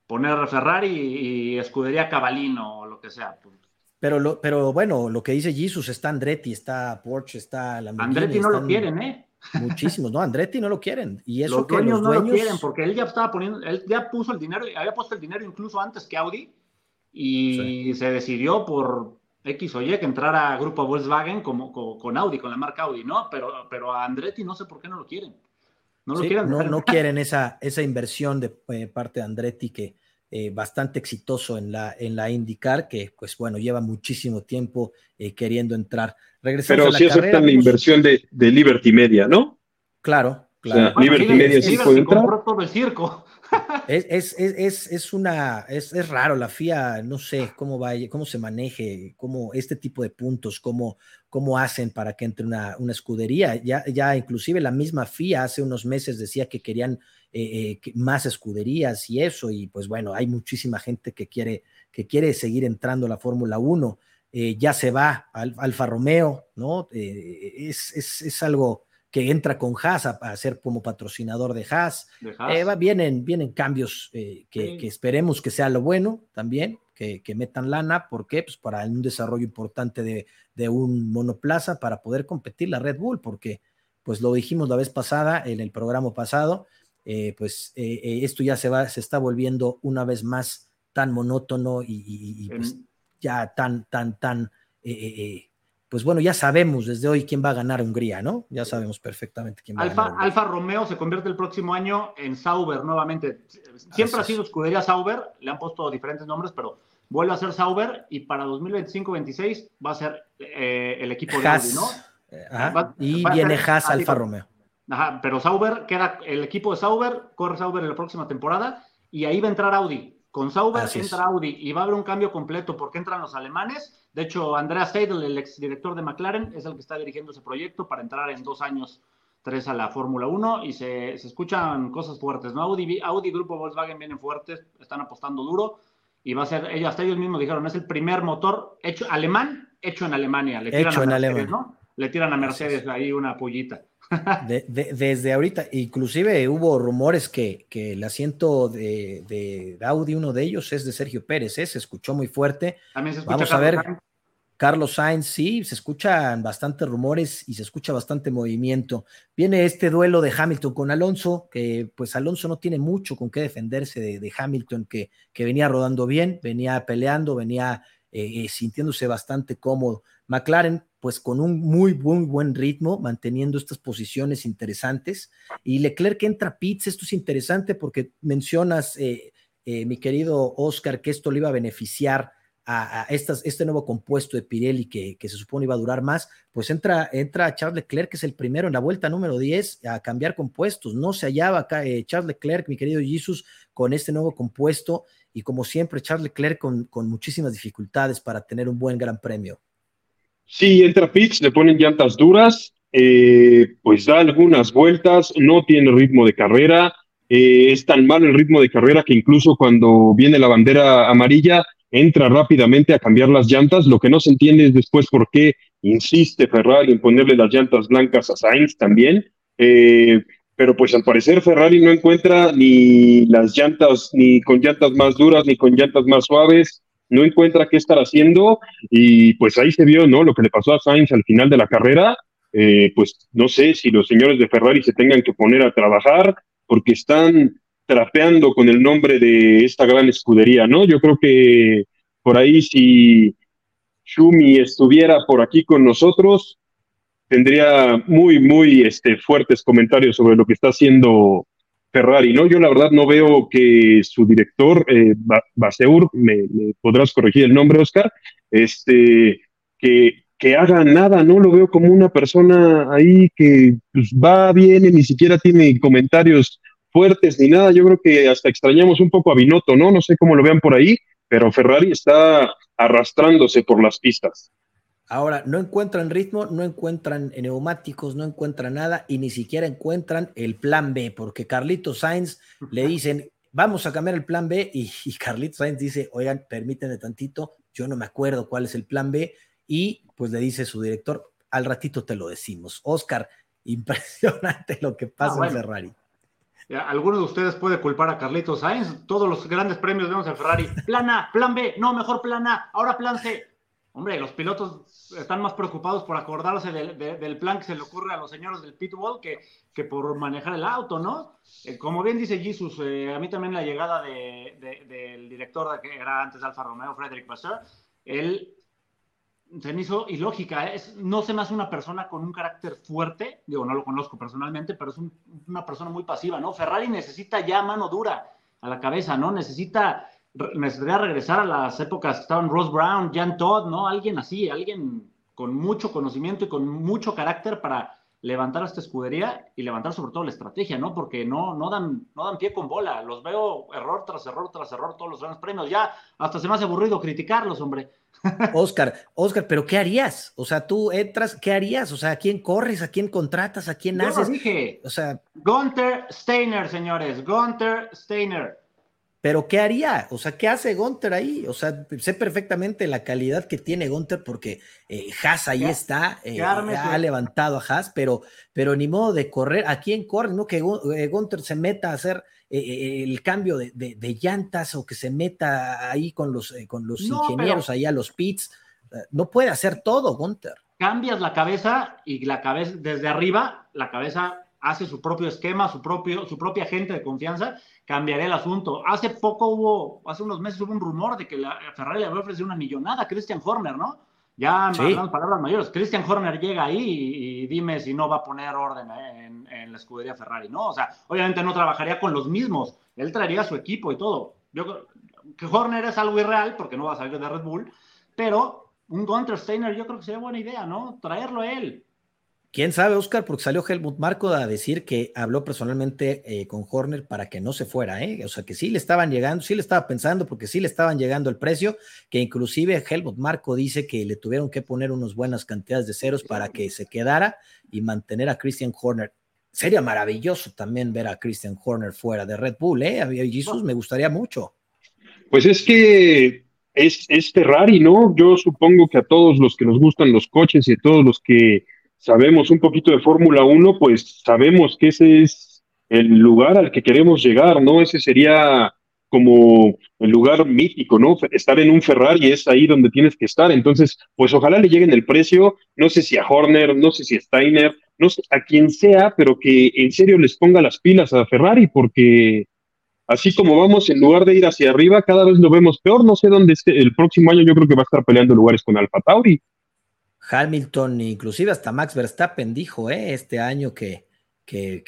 poner Ferrari y escudería Cabalino o lo que sea. Pero, lo, pero bueno, lo que dice Jesus, está Andretti, está Porsche, está la Andretti no lo quieren, ¿eh? Muchísimos, no, Andretti no lo quieren. Y eso los que dueños los dueños no lo quieren porque él ya estaba poniendo, él ya puso el dinero, había puesto el dinero incluso antes que Audi y se decidió por X o Y que entrara a grupo Volkswagen como, con Audi, con la marca Audi, ¿no? Pero, pero a Andretti no sé por qué no lo quieren. No lo quieren. No, no, quieren esa, esa inversión de eh, parte de Andretti que eh, bastante exitoso en la, en la IndyCar, que pues bueno, lleva muchísimo tiempo eh, queriendo entrar. Regresamos pero si aceptan la inversión de, de, Liberty Media, ¿no? Claro, claro. Liberty Media sí puede entrar. todo el circo. Es, es, una, es, raro, la FIA, no sé cómo va, cómo se maneje, cómo este tipo de puntos, cómo, cómo hacen para que entre una, una escudería. Ya, ya inclusive la misma FIA hace unos meses decía que querían eh, eh, más escuderías y eso, y pues bueno, hay muchísima gente que quiere, que quiere seguir entrando a la Fórmula 1. Eh, ya se va al, Alfa Romeo, ¿no? es, es algo que entra con Haas a, ser como patrocinador de Haas. Eh, vienen, vienen cambios eh, que, esperemos que sea lo bueno también, que, metan lana, ¿por qué? Pues para un desarrollo importante de, un monoplaza para poder competir la Red Bull, porque pues lo dijimos la vez pasada, en el programa pasado, eh, pues esto ya se va, se está volviendo una vez más tan monótono y, pues, ya tan, tan, tan pues bueno, ya sabemos desde hoy quién va a ganar Hungría, ¿no? Ya sabemos perfectamente quién va Alfa, a ganar. Alfa Romeo se convierte el próximo año en Sauber nuevamente. Siempre ha sido escudería Sauber, le han puesto diferentes nombres, pero vuelve a ser Sauber y para 2025-26 va a ser eh, el equipo de Audi, ¿no? Eh, y viene Haas Alfa Romeo. Ajá, pero Sauber queda el equipo de Sauber, corre Sauber en la próxima temporada y ahí va a entrar Audi. Con Sauber entra Audi y va a haber un cambio completo porque entran los alemanes de hecho, Andreas Seidel, el exdirector de McLaren, es el que está dirigiendo ese proyecto para entrar en dos años, tres a la Fórmula 1 y se, escuchan cosas fuertes, ¿no? Audi, Audi, Grupo Volkswagen vienen fuertes, están apostando duro y va a ser, ellos, hasta ellos mismos dijeron, es el primer motor hecho alemán, hecho en Alemania. Le tiran hecho a Mercedes, ¿no? Le tiran a Mercedes ahí una pollita. Desde ahorita, inclusive hubo rumores que, que el asiento de, de, Audi, uno de ellos, es de Sergio Pérez, ¿eh? se escuchó muy fuerte. También se escucha Vamos a ver. Carlos Sainz, sí, se escuchan bastantes rumores y se escucha bastante movimiento. Viene este duelo de Hamilton con Alonso, que pues Alonso no tiene mucho con qué defenderse de, Hamilton, que, que, venía rodando bien, venía peleando, venía eh, eh, sintiéndose bastante cómodo. McLaren, pues con un muy, buen ritmo, manteniendo estas posiciones interesantes. Y Leclerc entra a pits, esto es interesante porque mencionas, eh, mi querido Oscar, que esto le iba a beneficiar a, este nuevo compuesto de Pirelli que, se supone iba a durar más, pues entra, entra Charles Leclerc, que es el primero en la vuelta número 10 a cambiar compuestos. No se hallaba acá eh, Charles Leclerc, mi querido Jesus, con este nuevo compuesto y como siempre Charles Leclerc con muchísimas dificultades para tener un buen gran premio. Sí, entra Pitts, le ponen llantas duras, eh, pues da algunas vueltas, no tiene ritmo de carrera, eh, es tan malo el ritmo de carrera que incluso cuando viene la bandera amarilla entra rápidamente a cambiar las llantas. Lo que no se entiende es después por qué insiste Ferrari en ponerle las llantas blancas a Sainz también. Eh, pero pues al parecer Ferrari no encuentra ni las llantas, ni con llantas más duras, ni con llantas más suaves, no encuentra qué estar haciendo y pues ahí se vio, ¿no? Lo que le pasó a Sainz al final de la carrera, eh, pues no sé si los señores de Ferrari se tengan que poner a trabajar porque están trapeando con el nombre de esta gran escudería, ¿no? Yo creo que por ahí si Shumi estuviera por aquí con nosotros, tendría muy, muy este, fuertes comentarios sobre lo que está haciendo Ferrari, ¿no? Yo la verdad no veo que su director, eh, Baseur, me, podrás corregir el nombre, Oscar, este, que, que haga nada, ¿no? Lo veo como una persona ahí que pues, va, viene, ni siquiera tiene comentarios fuertes ni nada. Yo creo que hasta extrañamos un poco a Binotto, ¿no? No sé cómo lo vean por ahí, pero Ferrari está arrastrándose por las pistas. Ahora, no encuentran ritmo, no encuentran neumáticos, no encuentran nada y ni siquiera encuentran el plan B, porque Carlito Sainz le dicen, vamos a cambiar el plan B y, y Carlito Sainz dice, oigan, permítanme tantito, yo no me acuerdo cuál es el plan B y pues le dice su director, al ratito te lo decimos. Oscar, impresionante lo que pasa ah, en Ferrari. ¿Alguno de ustedes puede culpar a Carlitos Sainz? Todos los grandes premios vemos en Ferrari. Plan A, plan B, no, mejor plan A, ahora plan C. Hombre, los pilotos están más preocupados por acordarse del, plan que se le ocurre a los señores del pitbull que, que por manejar el auto, ¿no? Eh, como bien dice Jesus, eh, a mí también la llegada del director que era antes Alfa Romeo, Frederick Vasseur, él se me hizo ilógica. ¿eh? Es, no se me hace una persona con un carácter fuerte, digo, no lo conozco personalmente, pero es una persona muy pasiva, ¿no? Ferrari necesita ya mano dura a la cabeza, ¿no? Necesita, necesitaría regresar a las épocas que estaban Ross Brown, Jan Todd, ¿no? Alguien así, alguien con mucho conocimiento y con mucho carácter para levantar esta escudería y levantar sobre todo la estrategia, ¿no? Porque no, no, dan, no dan pie con bola. Los veo error tras error tras error todos los grandes premios. Ya hasta se me hace aburrido criticarlos, hombre. Oscar, Oscar, pero ¿qué harías? O sea, tú entras, ¿qué harías? O sea, ¿a quién corres? ¿A quién contratas? ¿A quién Yo haces? dije. O sea, Gunther Steiner, señores, Gunther Steiner. Pero ¿qué haría? O sea, ¿qué hace Gunter ahí? O sea, sé perfectamente la calidad que tiene Gunter porque eh, Haas ahí está, eh, ha levantado a Haas, pero, pero ni modo de correr. ¿A quién corre? No que eh, Gunter se meta a hacer el cambio de, llantas o que se meta ahí con los, con los ingenieros ahí a los pits. No puede hacer todo, Gunter. Cambias la cabeza y la cabeza desde arriba, la cabeza hace su propio esquema, su, propio, su propia gente de confianza cambiaré el asunto. Hace poco hubo, hace unos meses hubo un rumor de que la, Ferrari le había ofrecido una millonada a Christian Horner, ¿no? Ya sí. palabras mayores. Christian Horner llega ahí y, dime si no va a poner orden en, la escudería Ferrari, ¿no? O sea, obviamente no trabajaría con los mismos. Él traería su equipo y todo. Yo que Horner es algo irreal porque no va a salir de Red Bull, pero un Gunter Steiner yo creo que sería buena idea, ¿no? Traerlo a él. ¿Quién sabe, Oscar? Porque salió Helmut Marco a decir que habló personalmente eh, con Horner para que no se fuera, ¿eh? O sea, que sí le estaban llegando, sí le estaba pensando, porque sí le estaban llegando el precio, que inclusive Helmut Marco dice que le tuvieron que poner unas buenas cantidades de ceros para que se quedara y mantener a Christian Horner. Sería maravilloso también ver a Christian Horner fuera de Red Bull, ¿eh? A Jesús me gustaría mucho. Pues es que es, es Ferrari, ¿no? Yo supongo que a todos los que nos gustan los coches y a todos los que sabemos un poquito de Fórmula 1, pues sabemos que ese es el lugar al que queremos llegar, ¿no? Ese sería como el lugar mítico, ¿no? Estar en un Ferrari es ahí donde tienes que estar. Entonces, pues ojalá le lleguen el precio, no sé si a Horner, no sé si a Steiner, no sé a quien sea, pero que en serio les ponga las pilas a Ferrari, porque así como vamos, en lugar de ir hacia arriba, cada vez lo vemos peor. No sé dónde esté. El próximo año yo creo que va a estar peleando lugares con Alfa Tauri. Hamilton, inclusive hasta Max Verstappen dijo eh, este año que, que,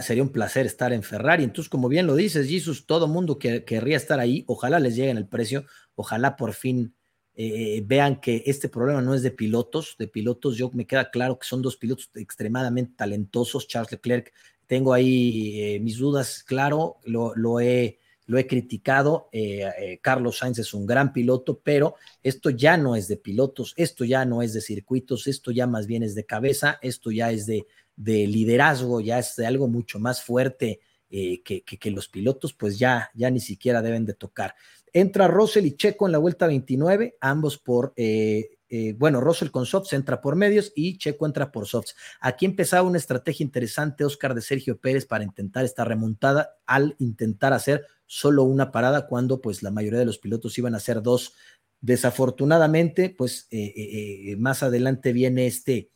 sería un placer estar en Ferrari. Entonces, como bien lo dices, Jesus, todo mundo que, querría estar ahí, ojalá les llegue el precio, ojalá por fin eh, vean que este problema no es de pilotos, de pilotos yo me queda claro que son dos pilotos extremadamente talentosos, Charles Leclerc, tengo ahí eh, mis dudas, claro, lo, he, lo he criticado, eh, Carlos Sainz es un gran piloto, pero esto ya no es de pilotos, esto ya no es de circuitos, esto ya más bien es de cabeza, esto ya es de, de liderazgo, ya es de algo mucho más fuerte que, que, los pilotos, pues ya, ya ni siquiera deben de tocar. Entra Russell y Checo en la vuelta 29, ambos por, eh, eh, bueno, Russell con softs entra por medios y Checo entra por softs. Aquí empezaba una estrategia interesante, Oscar, de Sergio Pérez para intentar esta remontada al intentar hacer solo una parada cuando pues la mayoría de los pilotos iban a hacer dos. Desafortunadamente, pues eh, más adelante viene este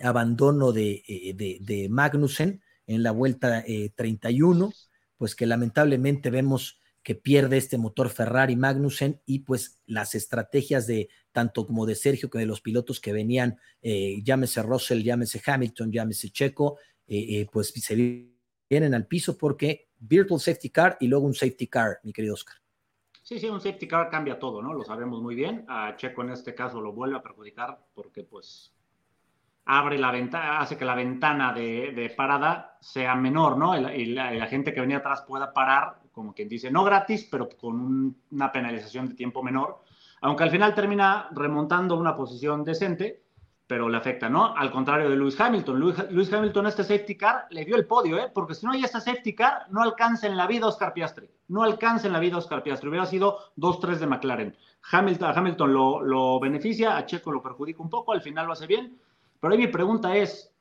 abandono de, de, de Magnussen en la vuelta 31, pues que lamentablemente vemos que pierde este motor Ferrari Magnussen y pues las estrategias de tanto como de Sergio que de los pilotos que venían, eh, llámese Russell, llámese Hamilton, llámese Checo, eh, eh, pues se vienen al piso porque virtual safety car y luego un safety car, mi querido Oscar. Sí, sí, un safety car cambia todo, ¿no? Lo sabemos muy bien. A Checo en este caso lo vuelve a perjudicar porque pues abre la ventana, hace que la ventana de, parada sea menor, ¿no? Y la, gente que venía atrás pueda parar, como quien dice, no gratis, pero con una penalización de tiempo menor, aunque al final termina remontando una posición decente, pero le afecta, ¿no? Al contrario de Lewis Hamilton. Lewis, Hamilton este safety car le dio el podio, ¿eh? Porque si no hay este safety car, no alcanza en la vida Oscar Piastri. No alcanza en la vida Oscar Piastri. Hubiera sido 2-3 de McLaren. Hamilton, Hamilton lo, lo beneficia, a Checo lo perjudica un poco, al final lo hace bien pero ahí mi pregunta es,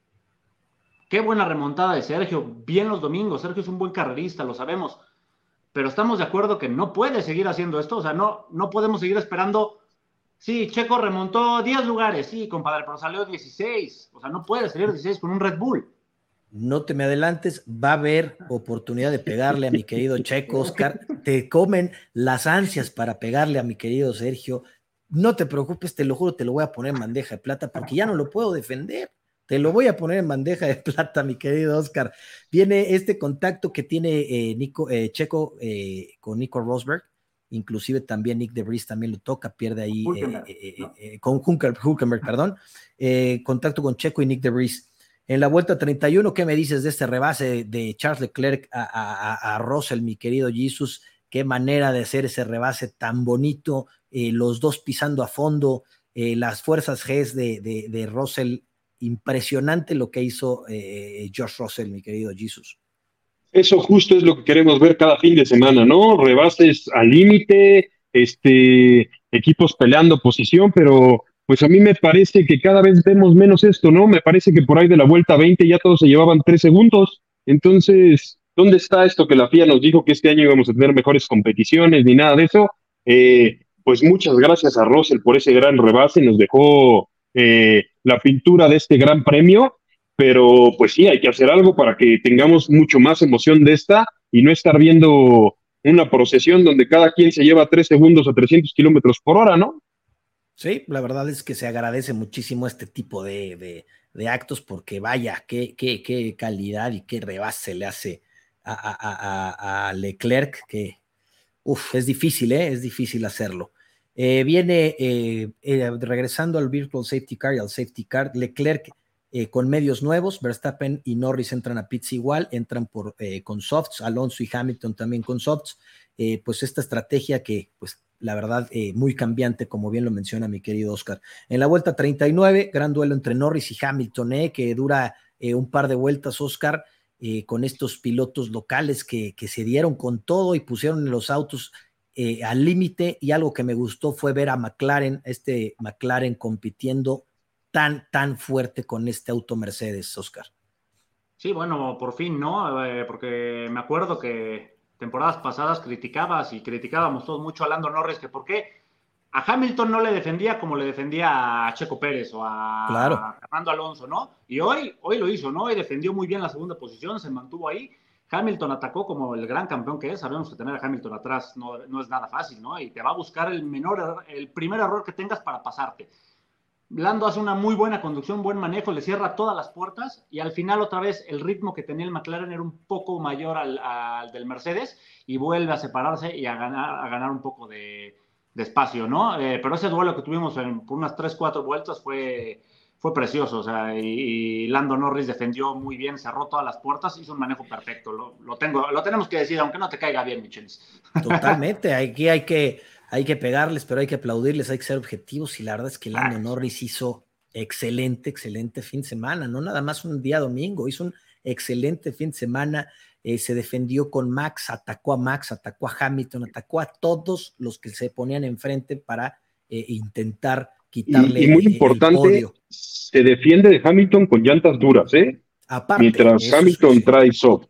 qué buena remontada de Sergio, bien los domingos, Sergio es un buen carrerista, lo sabemos, pero estamos de acuerdo que no puede seguir haciendo esto, o sea, no, no podemos seguir esperando, sí, Checo remontó 10 lugares, sí, compadre, pero salió 16, o sea, no puede salir 16 con un Red Bull. No te me adelantes, va a haber oportunidad de pegarle a mi querido Checo, Oscar. Te comen las ansias para pegarle a mi querido Sergio. No te preocupes, te lo juro, te lo voy a poner en bandeja de plata porque ya no lo puedo defender. Te lo voy a poner en bandeja de plata, mi querido Oscar. Viene este contacto que tiene eh, Nico, eh, Checo eh, con Nico Rosberg, inclusive también Nick DeVries también lo toca, pierde ahí con Hulkenberg, perdón, contacto con Checo y Nick DeVries. En la vuelta 31, ¿qué me dices de este rebase de Charles Leclerc a, a, a Russell, mi querido Jesus? Qué manera de hacer ese rebase tan bonito, los dos pisando a fondo, las fuerzas G de, de, Russell, impresionante lo que hizo eh, George Russell, mi querido Jesus. Eso justo es lo que queremos ver cada fin de semana, ¿no? Rebases al límite, este, equipos peleando posición, pero pues a mí me parece que cada vez vemos menos esto, ¿no? Me parece que por ahí de la vuelta 20 ya todos se llevaban tres segundos. Entonces, ¿dónde está esto que la FIA nos dijo que este año íbamos a tener mejores competiciones ni nada de eso? Eh, pues muchas gracias a Russell por ese gran rebase, nos dejó eh, la pintura de este gran premio, pero pues sí, hay que hacer algo para que tengamos mucho más emoción de esta y no estar viendo una procesión donde cada quien se lleva tres segundos a 300 kilómetros por hora, ¿no? Sí, la verdad es que se agradece muchísimo este tipo de, actos porque vaya, qué, qué, qué, calidad y qué rebase le hace a, a Leclerc que uf, es difícil, ¿eh? es difícil hacerlo. Eh, viene eh, eh, regresando al Virtual Safety Car y al Safety Car, Leclerc con medios nuevos, Verstappen y Norris entran a pits igual, entran por, con softs, Alonso y Hamilton también con softs, pues esta estrategia que, pues la verdad, muy cambiante, como bien lo menciona mi querido Oscar. En la vuelta 39, gran duelo entre Norris y Hamilton, que dura un par de vueltas, Oscar. Con estos pilotos locales que, se dieron con todo y pusieron los autos eh, al límite y algo que me gustó fue ver a McLaren, este McLaren compitiendo tan, tan fuerte con este auto Mercedes, Oscar. Sí, bueno, por fin, ¿no? Eh, porque me acuerdo que temporadas pasadas criticabas y criticábamos todos mucho a Lando Norris, que por qué a Hamilton no le defendía como le defendía a Checo Pérez o a, Fernando Alonso, ¿no? Y hoy, hoy lo hizo, ¿no? Y defendió muy bien la segunda posición, se mantuvo ahí. Hamilton atacó como el gran campeón que es. Sabemos que tener a Hamilton atrás no, no es nada fácil, ¿no? Y te va a buscar el menor, el primer error que tengas para pasarte. Lando hace una muy buena conducción, buen manejo, le cierra todas las puertas y al final otra vez el ritmo que tenía el McLaren era un poco mayor al, al del Mercedes y vuelve a separarse y a ganar, a ganar un poco de, espacio, ¿no? Eh, pero ese duelo que tuvimos en, por unas 3, 4 vueltas fue, fue precioso, o sea, y, Lando Norris defendió muy bien, cerró todas las puertas, hizo un manejo perfecto, lo, tengo, lo tenemos que decir, aunque no te caiga bien, Michelis. Totalmente, aquí hay que, hay que pegarles, pero hay que aplaudirles, hay que ser objetivos, y la verdad es que Lando Norris hizo excelente, excelente fin de semana, no nada más un día domingo, hizo un excelente fin de semana, eh, se defendió con Max, atacó a Max, atacó a Hamilton, atacó a todos los que se ponían enfrente para eh, intentar quitarle. Y, muy importante, se defiende de Hamilton con llantas duras, ¿eh? Aparte, Mientras Hamilton trae soft.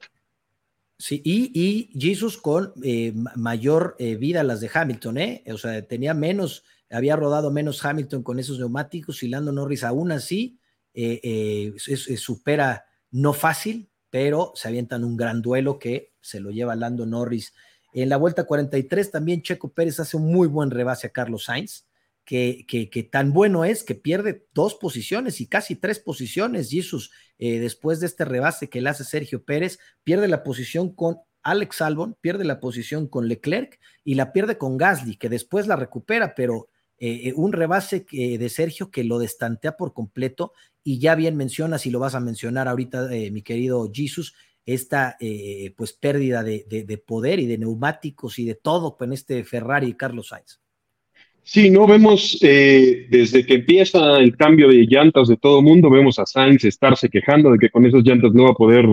Sí, y, y Jesus con eh, mayor vida las de Hamilton, ¿eh? O sea, tenía menos, había rodado menos Hamilton con esos neumáticos y Lando Norris aún así supera no fácil, pero se avientan un gran duelo que se lo lleva Lando Norris. En la vuelta 43 también Checo Pérez hace un muy buen rebase a Carlos Sainz, que, tan bueno es que pierde dos posiciones y casi tres posiciones. Jesús, eh, después de este rebase que le hace Sergio Pérez, pierde la posición con Alex Albon, pierde la posición con Leclerc y la pierde con Gasly, que después la recupera, pero eh, un rebase de Sergio que lo destantea por completo y ya bien mencionas y lo vas a mencionar ahorita, eh, mi querido Jesus, esta eh, pues pérdida de, poder y de neumáticos y de todo con este Ferrari Carlos Sainz. Sí, no vemos desde que empieza el cambio de llantas de todo mundo, vemos a Sainz estarse quejando de que con esas llantas no va a poder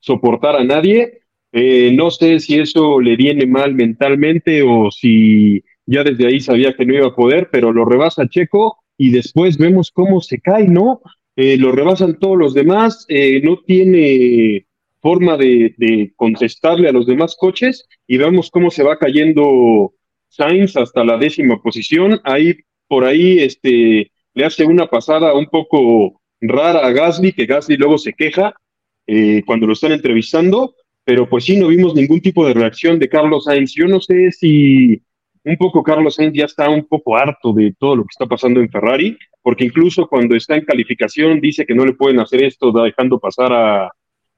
soportar a nadie. no sé si eso le viene mal mentalmente o si ya desde ahí sabía que no iba a poder, pero lo rebasa Checo y después vemos cómo se cae, ¿no? Eh, lo rebasan todos los demás, eh, no tiene forma de, contestarle a los demás coches y vemos cómo se va cayendo Sainz hasta la décima posición. Ahí, por ahí, este, le hace una pasada un poco rara a Gasly, que Gasly luego se queja eh, cuando lo están entrevistando, pero pues sí, no vimos ningún tipo de reacción de Carlos Sainz. Yo no sé si un poco Carlos Sainz ya está un poco harto de todo lo que está pasando en Ferrari, porque incluso cuando está en calificación dice que no le pueden hacer esto dejando pasar a,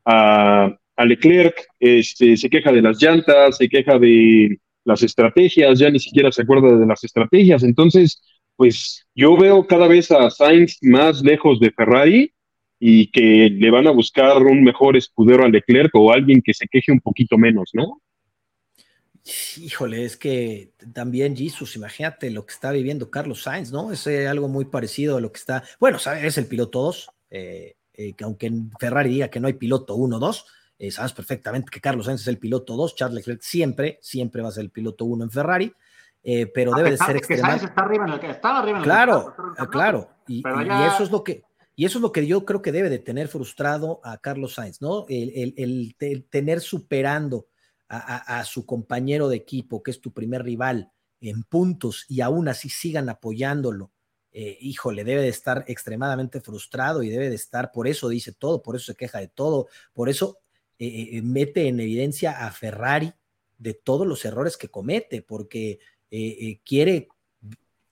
a, Leclerc, este, se queja de las llantas, se queja de las estrategias, ya ni siquiera se acuerda de las estrategias. Entonces, pues yo veo cada vez a Sainz más lejos de Ferrari y que le van a buscar un mejor escudero a Leclerc o alguien que se queje un poquito menos, ¿no? Híjole, es que también Jesus, imagínate lo que está viviendo Carlos Sainz, ¿no? Es eh, algo muy parecido a lo que está, bueno, es el piloto 2, eh, eh, que aunque Ferrari diga que no hay piloto 1 2, sabes perfectamente que Carlos Sainz es el piloto 2, Charles Leclerc siempre, siempre va a ser el piloto 1 en Ferrari, pero debe de ser extremadamente... está arriba en el que estaba arriba en el Claro, claro, y, eso es lo que... Y eso es lo que yo creo que debe de tener frustrado a Carlos Sainz, ¿no? el tener superando a, su compañero de equipo, que es tu primer rival, en puntos y aún así sigan apoyándolo, eh, híjole, debe de estar extremadamente frustrado y debe de estar, por eso dice todo, por eso se queja de todo, por eso eh, eh, mete en evidencia a Ferrari de todos los errores que comete, porque quiere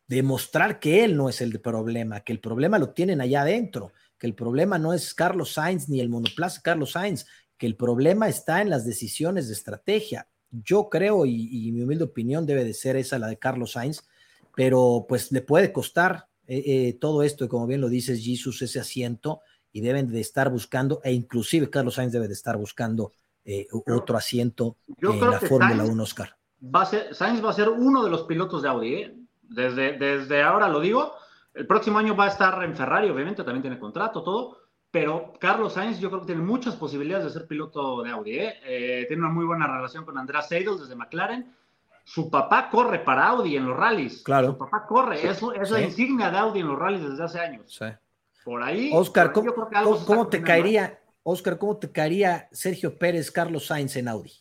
demostrar que él no es el problema, que el problema lo tienen allá adentro, que el problema no es Carlos Sainz ni el monoplaza Carlos Sainz, que el problema está en las decisiones de estrategia. Yo creo, y, mi humilde opinión debe de ser esa, la de Carlos Sainz, pero pues le puede costar eh, eh, todo esto, y como bien lo dices, Jesus, ese asiento, y deben de estar buscando, e inclusive Carlos Sainz debe de estar buscando eh, otro asiento en la Fórmula 1, Oscar. Va a ser, Sainz va a ser uno de los pilotos de Audi, desde, desde ahora lo digo, el próximo año va a estar en Ferrari, obviamente, también tiene contrato, todo, pero Carlos Sainz yo creo que tiene muchas posibilidades de ser piloto de Audi. ¿eh? Eh, tiene una muy buena relación con Andrés Seidel desde McLaren. Su papá corre para Audi en los rallies. Claro. Su papá corre. Eso es la insignia de Audi en los rallies desde hace años. Sí. Por ahí. Oscar, ¿cómo, te caería, Oscar, ¿cómo te caería Sergio Pérez, Carlos Sainz en Audi?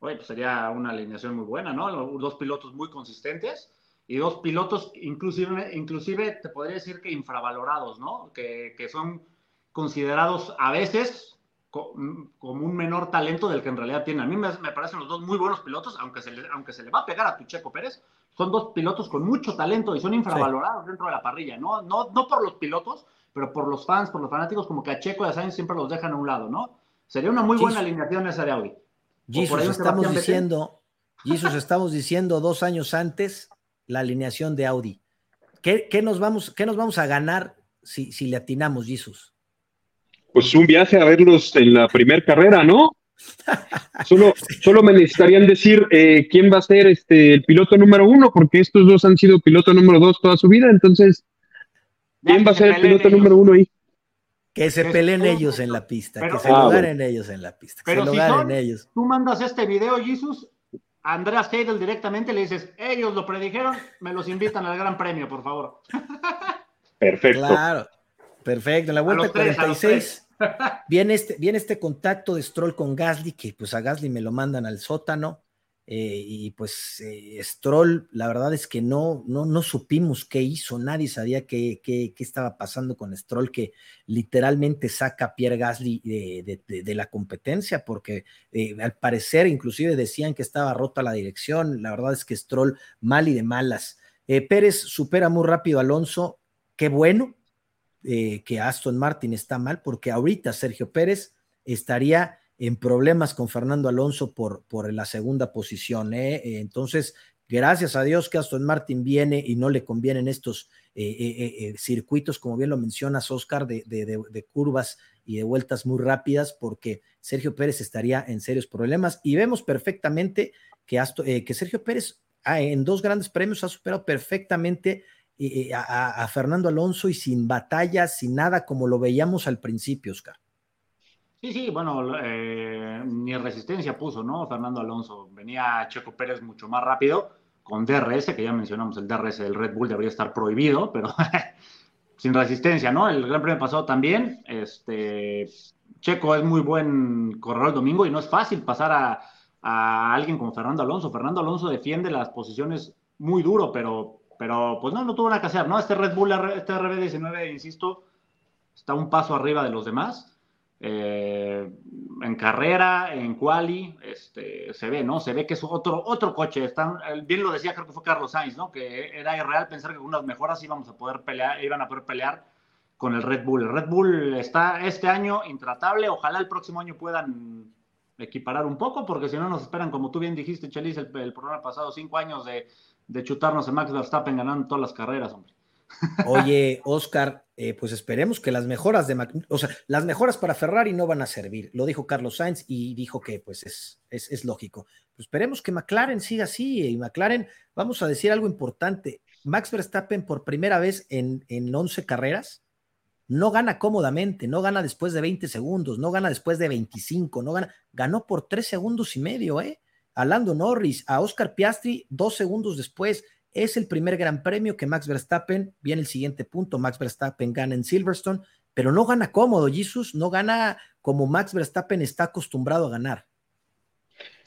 Oye, pues sería una alineación muy buena, ¿no? Dos pilotos muy consistentes y dos pilotos, inclusive, inclusive te podría decir que infravalorados, ¿no? Que, que son considerados a veces como un menor talento del que en realidad tiene. A mí me, parecen los dos muy buenos pilotos, aunque se, le, aunque se le va a pegar a Tucheco Pérez, son dos pilotos con mucho talento y son infravalorados dentro de la parrilla, ¿no? ¿no? No por los pilotos, pero por los fans, por los fanáticos, como que a Checo y a Sainz siempre los dejan a un lado, ¿no? Sería una muy buena alineación esa de Audi. Jesus, estamos diciendo, Jesus, estamos diciendo dos años antes la alineación de Audi. ¿Qué, nos, vamos, qué nos vamos a ganar si, si le atinamos, Jesus? Pues un viaje a verlos en la primera carrera, ¿no? Solo, solo me necesitarían decir eh, quién va a ser este, el piloto número uno, porque estos dos han sido piloto número dos toda su vida. Entonces, ¿quién va a ser el piloto número uno ahí? Que se peleen ellos en la pista, que se lo ganen ellos en la pista, que se lo ganen ellos. Tú mandas este video, Jesus, a Andreas Heidel directamente le dices, ellos lo predijeron, me los invitan al Gran Premio, por favor. Perfecto. Claro, perfecto. En la vuelta 46 viene este, viene este contacto de Stroll con Gasly, que pues a Gasly me lo mandan al sótano. Eh, y pues eh, Stroll, la verdad es que no, no, no supimos qué hizo, nadie sabía qué, qué, qué, estaba pasando con Stroll, que literalmente saca a Pierre Gasly de, de, la competencia, porque eh, al parecer inclusive decían que estaba rota la dirección, la verdad es que Stroll mal y de malas. Pérez supera muy rápido a Alonso, qué bueno, que Aston Martin está mal, porque ahorita Sergio Pérez estaría en problemas con Fernando Alonso por, por la segunda posición. ¿eh? Entonces, gracias a Dios que Aston Martin viene y no le convienen estos eh, circuitos, como bien lo mencionas, Oscar, de, de, curvas y de vueltas muy rápidas, porque Sergio Pérez estaría en serios problemas. Y vemos perfectamente que, que Sergio Pérez ah, en dos grandes premios ha superado perfectamente a, Fernando Alonso y sin batallas, sin nada, como lo veíamos al principio, Oscar. Sí, sí, bueno, eh, ni resistencia puso, ¿no? Fernando Alonso. Venía Checo Pérez mucho más rápido con DRS, que ya mencionamos, el DRS del Red Bull debería estar prohibido, pero sin resistencia, ¿no? El Gran Premio pasado también. Este, Checo es muy buen corredor el domingo y no es fácil pasar a, a alguien como Fernando Alonso. Fernando Alonso defiende las posiciones muy duro, pero pero pues no, no tuvo nada que hacer, ¿no? Este Red Bull, este RB19, insisto, está un paso arriba de los demás. Eh, en carrera, en quali, este, se ve, ¿no? Se ve que es otro, otro coche. Están, bien lo decía, creo que fue Carlos Sainz, ¿no? Que era irreal pensar que con unas mejoras íbamos a poder pelear, iban a poder pelear con el Red Bull. El Red Bull está este año intratable. Ojalá el próximo año puedan equiparar un poco, porque si no nos esperan, como tú bien dijiste, Chelis, el, el programa pasado, cinco años de de chutarnos a Max Verstappen ganando todas las carreras, hombre. Oye, Oscar, eh, pues esperemos que las mejoras de o sea, las mejoras para Ferrari no van a servir. Lo dijo Carlos Sainz y dijo que pues es, es, lógico. Pues esperemos que McLaren siga así y McLaren, vamos a decir algo importante. Max Verstappen por primera vez en, en 11 carreras no gana cómodamente, no gana después de 20 segundos, no gana después de 25, no gana, ganó por 3 segundos y medio, ¿eh? a Lando Norris, a Oscar Piastri dos segundos después. Es el primer gran premio que Max Verstappen, viene el siguiente punto, Max Verstappen gana en Silverstone, pero no gana cómodo, Jesus, no gana como Max Verstappen está acostumbrado a ganar.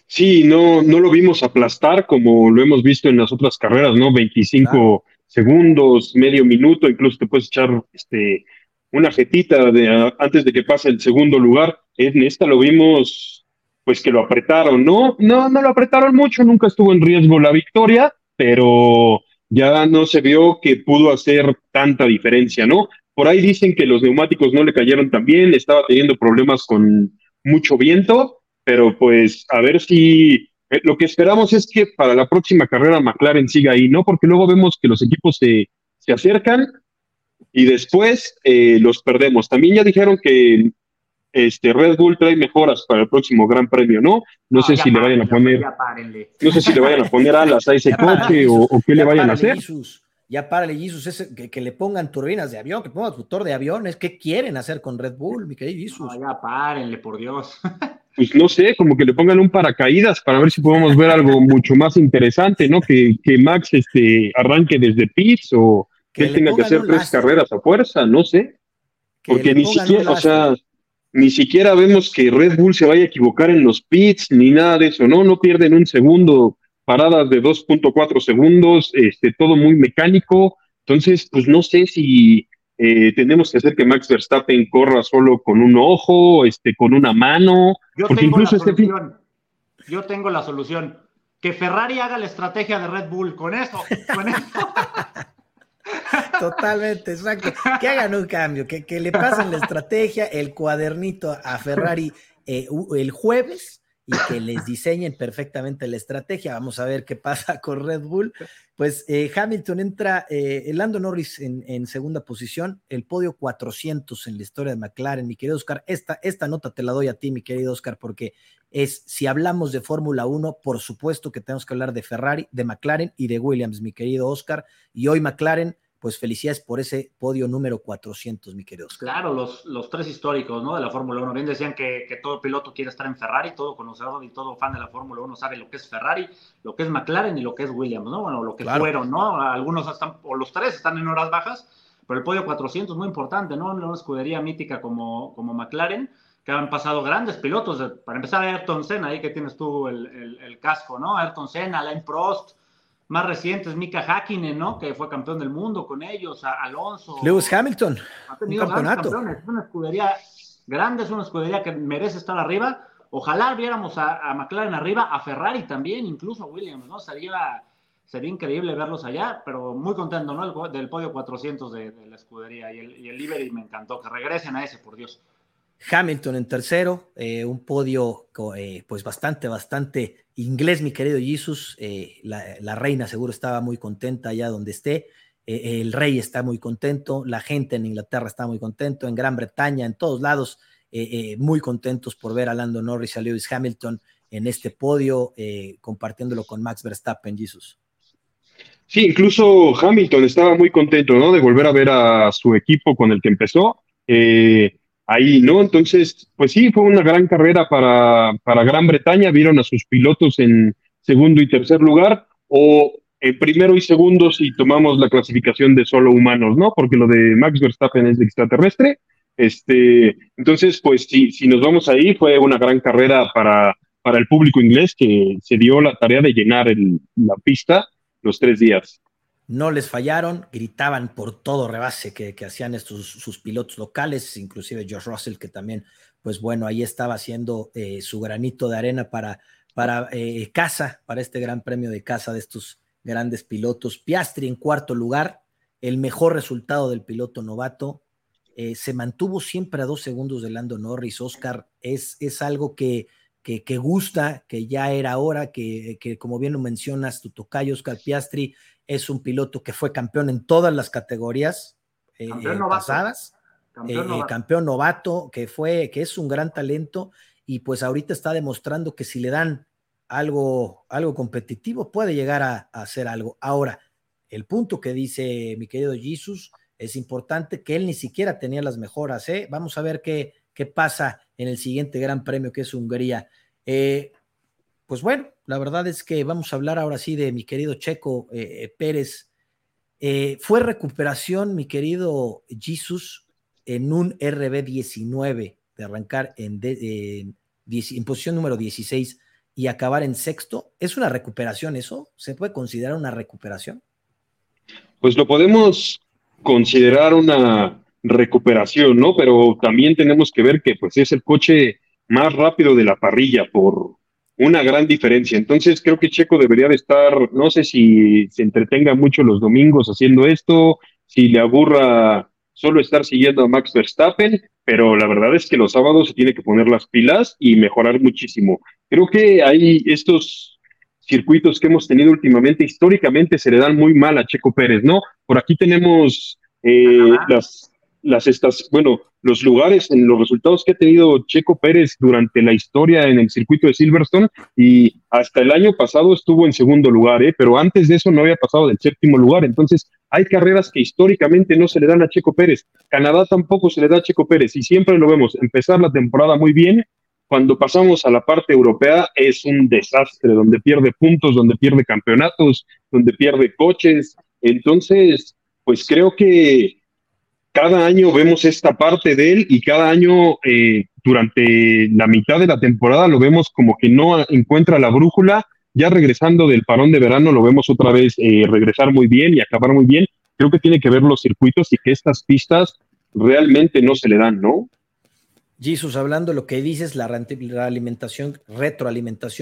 Sí, no, no lo vimos aplastar como lo hemos visto en las otras carreras, ¿no? 25 segundos, medio minuto, incluso te puedes echar este, una jetita de, antes de que pase el segundo lugar. En esta lo vimos pues que lo apretaron. No, no, no lo apretaron mucho, nunca estuvo en riesgo la victoria, pero ya no se vio que pudo hacer tanta diferencia, ¿no? Por ahí dicen que los neumáticos no le cayeron tan bien, estaba teniendo problemas con mucho viento, pero pues a ver si eh, lo que esperamos es que para la próxima carrera McLaren siga ahí, ¿no? Porque luego vemos que los equipos se, se acercan y después eh, los perdemos. También ya dijeron que este, Red Bull trae mejoras para el próximo Gran Premio, ¿no? No, sé si le vayan a poner, no sé si le vayan a poner alas a ese coche o, qué le vayan a hacer. ya párale, Jesus, que, le pongan turbinas de avión, que pongan motor de aviones, ¿qué quieren hacer con Red Bull, mi querido Jesus? ya párenle, por Dios. Pues no sé, como que le pongan un paracaídas para ver si podemos ver algo mucho más interesante, ¿no? Que, que Max este, arranque desde pits o que, él tenga que hacer tres carreras a fuerza, no sé. Porque ni siquiera, o sea, ni siquiera vemos que Red Bull se vaya a equivocar en los pits, ni nada de eso, ¿no? No pierden un segundo, paradas de 2.4 segundos, este, todo muy mecánico. Entonces, pues no sé si eh, tenemos que hacer que Max Verstappen corra solo con un ojo, este, con una mano. Yo tengo la este solución. Yo tengo la solución. Que Ferrari haga la estrategia de Red Bull con eso, con eso. Totalmente, exacto. Que hagan un cambio, que, le pasen la estrategia, el cuadernito a Ferrari eh, el jueves y que les diseñen perfectamente la estrategia. Vamos a ver qué pasa con Red Bull. Pues eh, Hamilton entra, eh, Lando Norris en, segunda posición, el podio 400 en la historia de McLaren, mi querido Oscar. Esta, esta nota te la doy a ti, mi querido Oscar, porque es, si hablamos de Fórmula 1, por supuesto que tenemos que hablar de Ferrari, de McLaren y de Williams, mi querido Oscar. Y hoy McLaren pues felicidades por ese podio número 400, mi querido. Claro, los, los tres históricos ¿no? de la Fórmula 1. Bien decían que, que, todo piloto quiere estar en Ferrari, todo conocedor y todo fan de la Fórmula 1 sabe lo que es Ferrari, lo que es McLaren y lo que es Williams, ¿no? Bueno, lo que fueron, ¿no? Algunos están, o los tres están en horas bajas, pero el podio 400 es muy importante, ¿no? Una escudería mítica como, como McLaren, que han pasado grandes pilotos. Para empezar, Ayrton Senna, ahí que tienes tú el, el, el casco, ¿no? Ayrton Senna, Alain Prost, más recientes, Mika Hakkinen, ¿no? Que fue campeón del mundo con ellos, Alonso. Lewis Hamilton. Ha tenido un campeonato. Es una escudería grande, es una escudería que merece estar arriba. Ojalá viéramos a, McLaren arriba, a Ferrari también, incluso a Williams, ¿no? Sería, sería increíble verlos allá, pero muy contento, ¿no? del podio 400 de, la escudería y el, y el Liberty me encantó, que regresen a ese, por Dios. Hamilton en tercero, eh, un podio eh, pues bastante, bastante inglés, mi querido Jesus. Eh, la, reina seguro estaba muy contenta allá donde esté. el rey está muy contento, la gente en Inglaterra está muy contento, en Gran Bretaña, en todos lados, muy contentos por ver a Lando Norris y a Lewis Hamilton en este podio, compartiéndolo con Max Verstappen, Jesus. Sí, incluso Hamilton estaba muy contento, ¿no? De volver a ver a su equipo con el que empezó. Eh, ahí, ¿no? Entonces, pues sí, fue una gran carrera para, para Gran Bretaña, vieron a sus pilotos en segundo y tercer lugar, o en primero y segundo si tomamos la clasificación de solo humanos, ¿no? Porque lo de Max Verstappen es de extraterrestre. Este, entonces, pues sí, si nos vamos ahí, fue una gran carrera para, para el público inglés que se dio la tarea de llenar la pista los tres días no les fallaron, gritaban por todo rebase que, hacían estos, sus pilotos locales, inclusive Josh Russell, que también, pues bueno, ahí estaba haciendo eh, su granito de arena para, para eh, casa, para este gran premio de casa de estos grandes pilotos. Piastri en cuarto lugar, el mejor resultado del piloto novato. Eh, se mantuvo siempre a dos segundos de Lando Norris. Oscar es, es algo que, que, que, gusta, que ya era hora, que, que como bien lo mencionas, tu tocayo Oscar Piastri es un piloto que fue campeón en todas las categorías eh, eh, pasadas, campeón, eh, campeón, novato, que fue, que es un gran talento y pues ahorita está demostrando que si le dan algo, algo competitivo puede llegar a, hacer algo. Ahora, el punto que dice mi querido Jesus es importante que él ni siquiera tenía las mejoras. Vamos a ver qué, qué pasa en el siguiente Gran Premio que es Hungría. Pues bueno, la verdad es que vamos a hablar ahora sí de mi querido Checo eh, Pérez. Eh, fue recuperación, mi querido Jesus, en un RB19 de arrancar en, en, posición número 16 y acabar en sexto. ¿Es una recuperación eso? ¿Se puede considerar una recuperación? Pues lo podemos considerar una recuperación, ¿no? Pero también tenemos que ver que pues es el coche más rápido de la parrilla por, una gran diferencia. Entonces creo que Checo debería de estar, no sé si se entretenga mucho los domingos haciendo esto, si le aburra solo estar siguiendo a Max Verstappen, pero la verdad es que los sábados se tiene que poner las pilas y mejorar muchísimo. Creo que hay estos circuitos que hemos tenido últimamente, históricamente se le dan muy mal a Checo Pérez, ¿no? Por aquí tenemos eh, las, las estas, bueno, los lugares, en los resultados que ha tenido Checo Pérez durante la historia en el circuito de Silverstone y hasta el año pasado estuvo en segundo lugar, ¿eh? pero antes de eso no había pasado del séptimo lugar. Entonces, hay carreras que históricamente no se le dan a Checo Pérez. Canadá tampoco se le da a Checo Pérez y siempre lo vemos empezar la temporada muy bien. Cuando pasamos a la parte europea es un desastre, donde pierde puntos, donde pierde campeonatos, donde pierde coches. Entonces, pues creo que cada año vemos esta parte de él y cada año eh, durante la mitad de la temporada lo vemos como que no encuentra la brújula. Ya regresando del parón de verano lo vemos otra vez eh, regresar muy bien y acabar muy bien. Creo que tiene que ver los circuitos y que estas pistas realmente no se le dan, ¿no? Jesus, hablando de lo que dices, la retroalimentación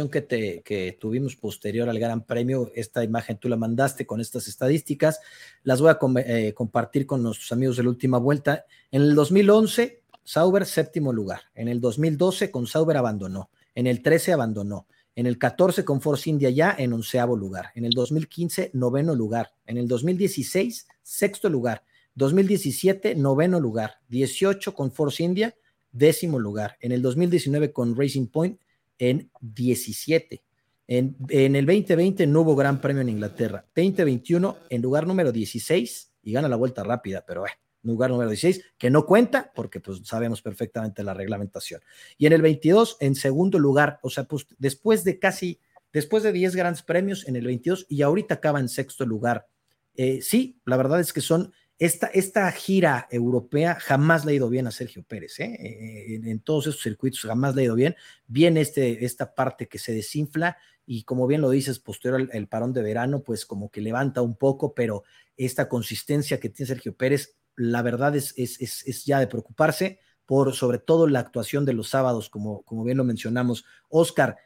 que, te, que tuvimos posterior al Gran Premio, esta imagen tú la mandaste con estas estadísticas, las voy a eh, compartir con nuestros amigos de la última vuelta. En el 2011, Sauber séptimo lugar. En el 2012, con Sauber abandonó. En el 13 abandonó. En el 14 con Force India ya en onceavo lugar. En el 2015, noveno lugar. En el 2016, sexto lugar. 2017, noveno lugar. 18 con Force India, décimo lugar. En el 2019 con Racing Point, en 17. En, en, el 2020 no hubo gran premio en Inglaterra. 2021 en lugar número 16 y gana la vuelta rápida, pero eh, lugar número 16, que no cuenta porque pues sabemos perfectamente la reglamentación. Y en el 22 en segundo lugar, o sea, pues después de casi, después de 10 grandes premios en el 22 y ahorita acaba en sexto lugar. Eh, sí, la verdad es que son esta, esta, gira europea jamás le ha ido bien a Sergio Pérez, ¿eh? Eh, en, todos esos circuitos jamás le ha ido bien. Viene este, esta parte que se desinfla y como bien lo dices, posterior al parón de verano, pues como que levanta un poco, pero esta consistencia que tiene Sergio Pérez, la verdad es, es, es, es ya de preocuparse por sobre todo la actuación de los sábados, como, como bien lo mencionamos. Oscar,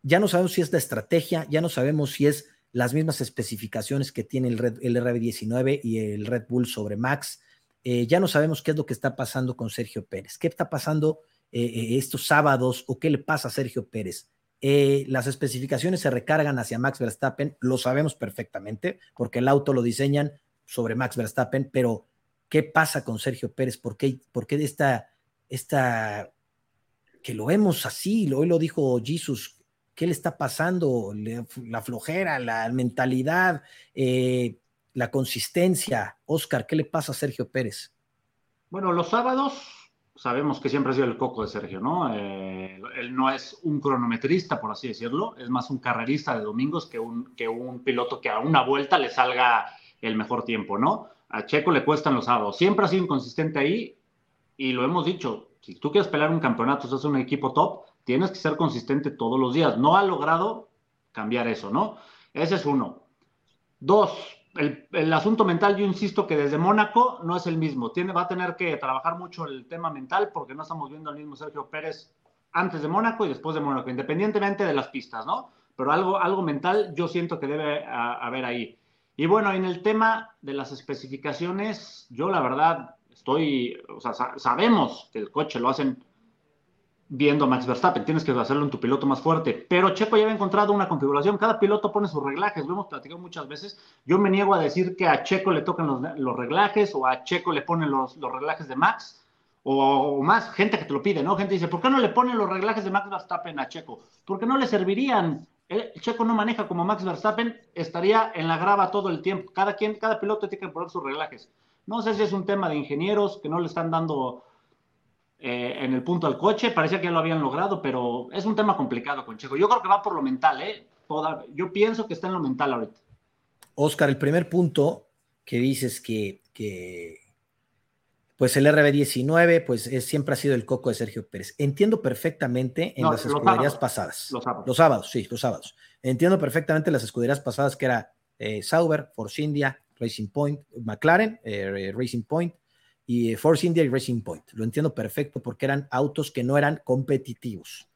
ya no sabemos si es la estrategia, ya no sabemos si es las mismas especificaciones que tiene el, Red, el RB19 y el Red Bull sobre Max. Eh, ya no sabemos qué es lo que está pasando con Sergio Pérez, qué está pasando eh, eh estos sábados o qué le pasa a Sergio Pérez. Las especificaciones se recargan hacia Max Verstappen, lo sabemos perfectamente, porque el auto lo diseñan sobre Max Verstappen, pero ¿qué pasa con Sergio Pérez? ¿Por qué, por qué esta, esta, que lo vemos así, hoy lo dijo Jesus, ¿qué le está pasando? La flojera, la mentalidad, eh, la consistencia. Oscar, ¿qué le pasa a Sergio Pérez? Bueno, los sábados sabemos que siempre ha sido el coco de Sergio, ¿no? Eh, él no es un cronometrista, por así decirlo, es más un carrerista de domingos que un, que un piloto que a una vuelta le salga el mejor tiempo, ¿no? A Checo le cuestan los sábados. Siempre ha sido inconsistente ahí y lo hemos dicho. Si tú quieres pelear un campeonato, si es un equipo top, tienes que ser consistente todos los días. No ha logrado cambiar eso, ¿no? Ese es uno. Dos, el, el, asunto mental, yo insisto que desde Mónaco no es el mismo. Tiene, va a tener que trabajar mucho el tema mental porque no estamos viendo al mismo Sergio Pérez antes de Mónaco y después de Mónaco, independientemente de las pistas, ¿no? Pero algo, algo mental yo siento que debe a, haber ahí. Y bueno, en el tema de las especificaciones, yo la verdad estoy, o sea, sabemos que el coche lo hacen viendo a Max Verstappen, tienes que hacerlo en tu piloto más fuerte. Pero Checo ya había encontrado una configuración, cada piloto pone sus reglajes, lo hemos platicado muchas veces. Yo me niego a decir que a Checo le tocan los, los reglajes o a Checo le ponen los, los reglajes de Max. O, o, más gente que te lo pide, ¿no? Gente dice, ¿por qué no le ponen los reglajes de Max Verstappen a Checo? Porque no le servirían. El Checo no maneja como Max Verstappen, estaría en la grava todo el tiempo. Cada quien, cada piloto tiene que poner sus reglajes. No sé si es un tema de ingenieros que no le están dando eh, en el punto al coche. Parecía que ya lo habían logrado, pero es un tema complicado con Checo. Yo creo que va por lo mental, ¿eh? Toda, yo pienso que está en lo mental ahorita. Oscar, el primer punto que dices que, que pues el RB19, pues es, siempre ha sido el coco de Sergio Pérez. Entiendo perfectamente en no, las escuderías sábados, pasadas. Los sábados. los sábados. sí, los sábados. Entiendo perfectamente las escuderías pasadas que era eh, Sauber, Force India, Racing Point, McLaren, eh, Racing Point, y Force India y Racing Point. Lo entiendo perfecto porque eran autos que no eran competitivos.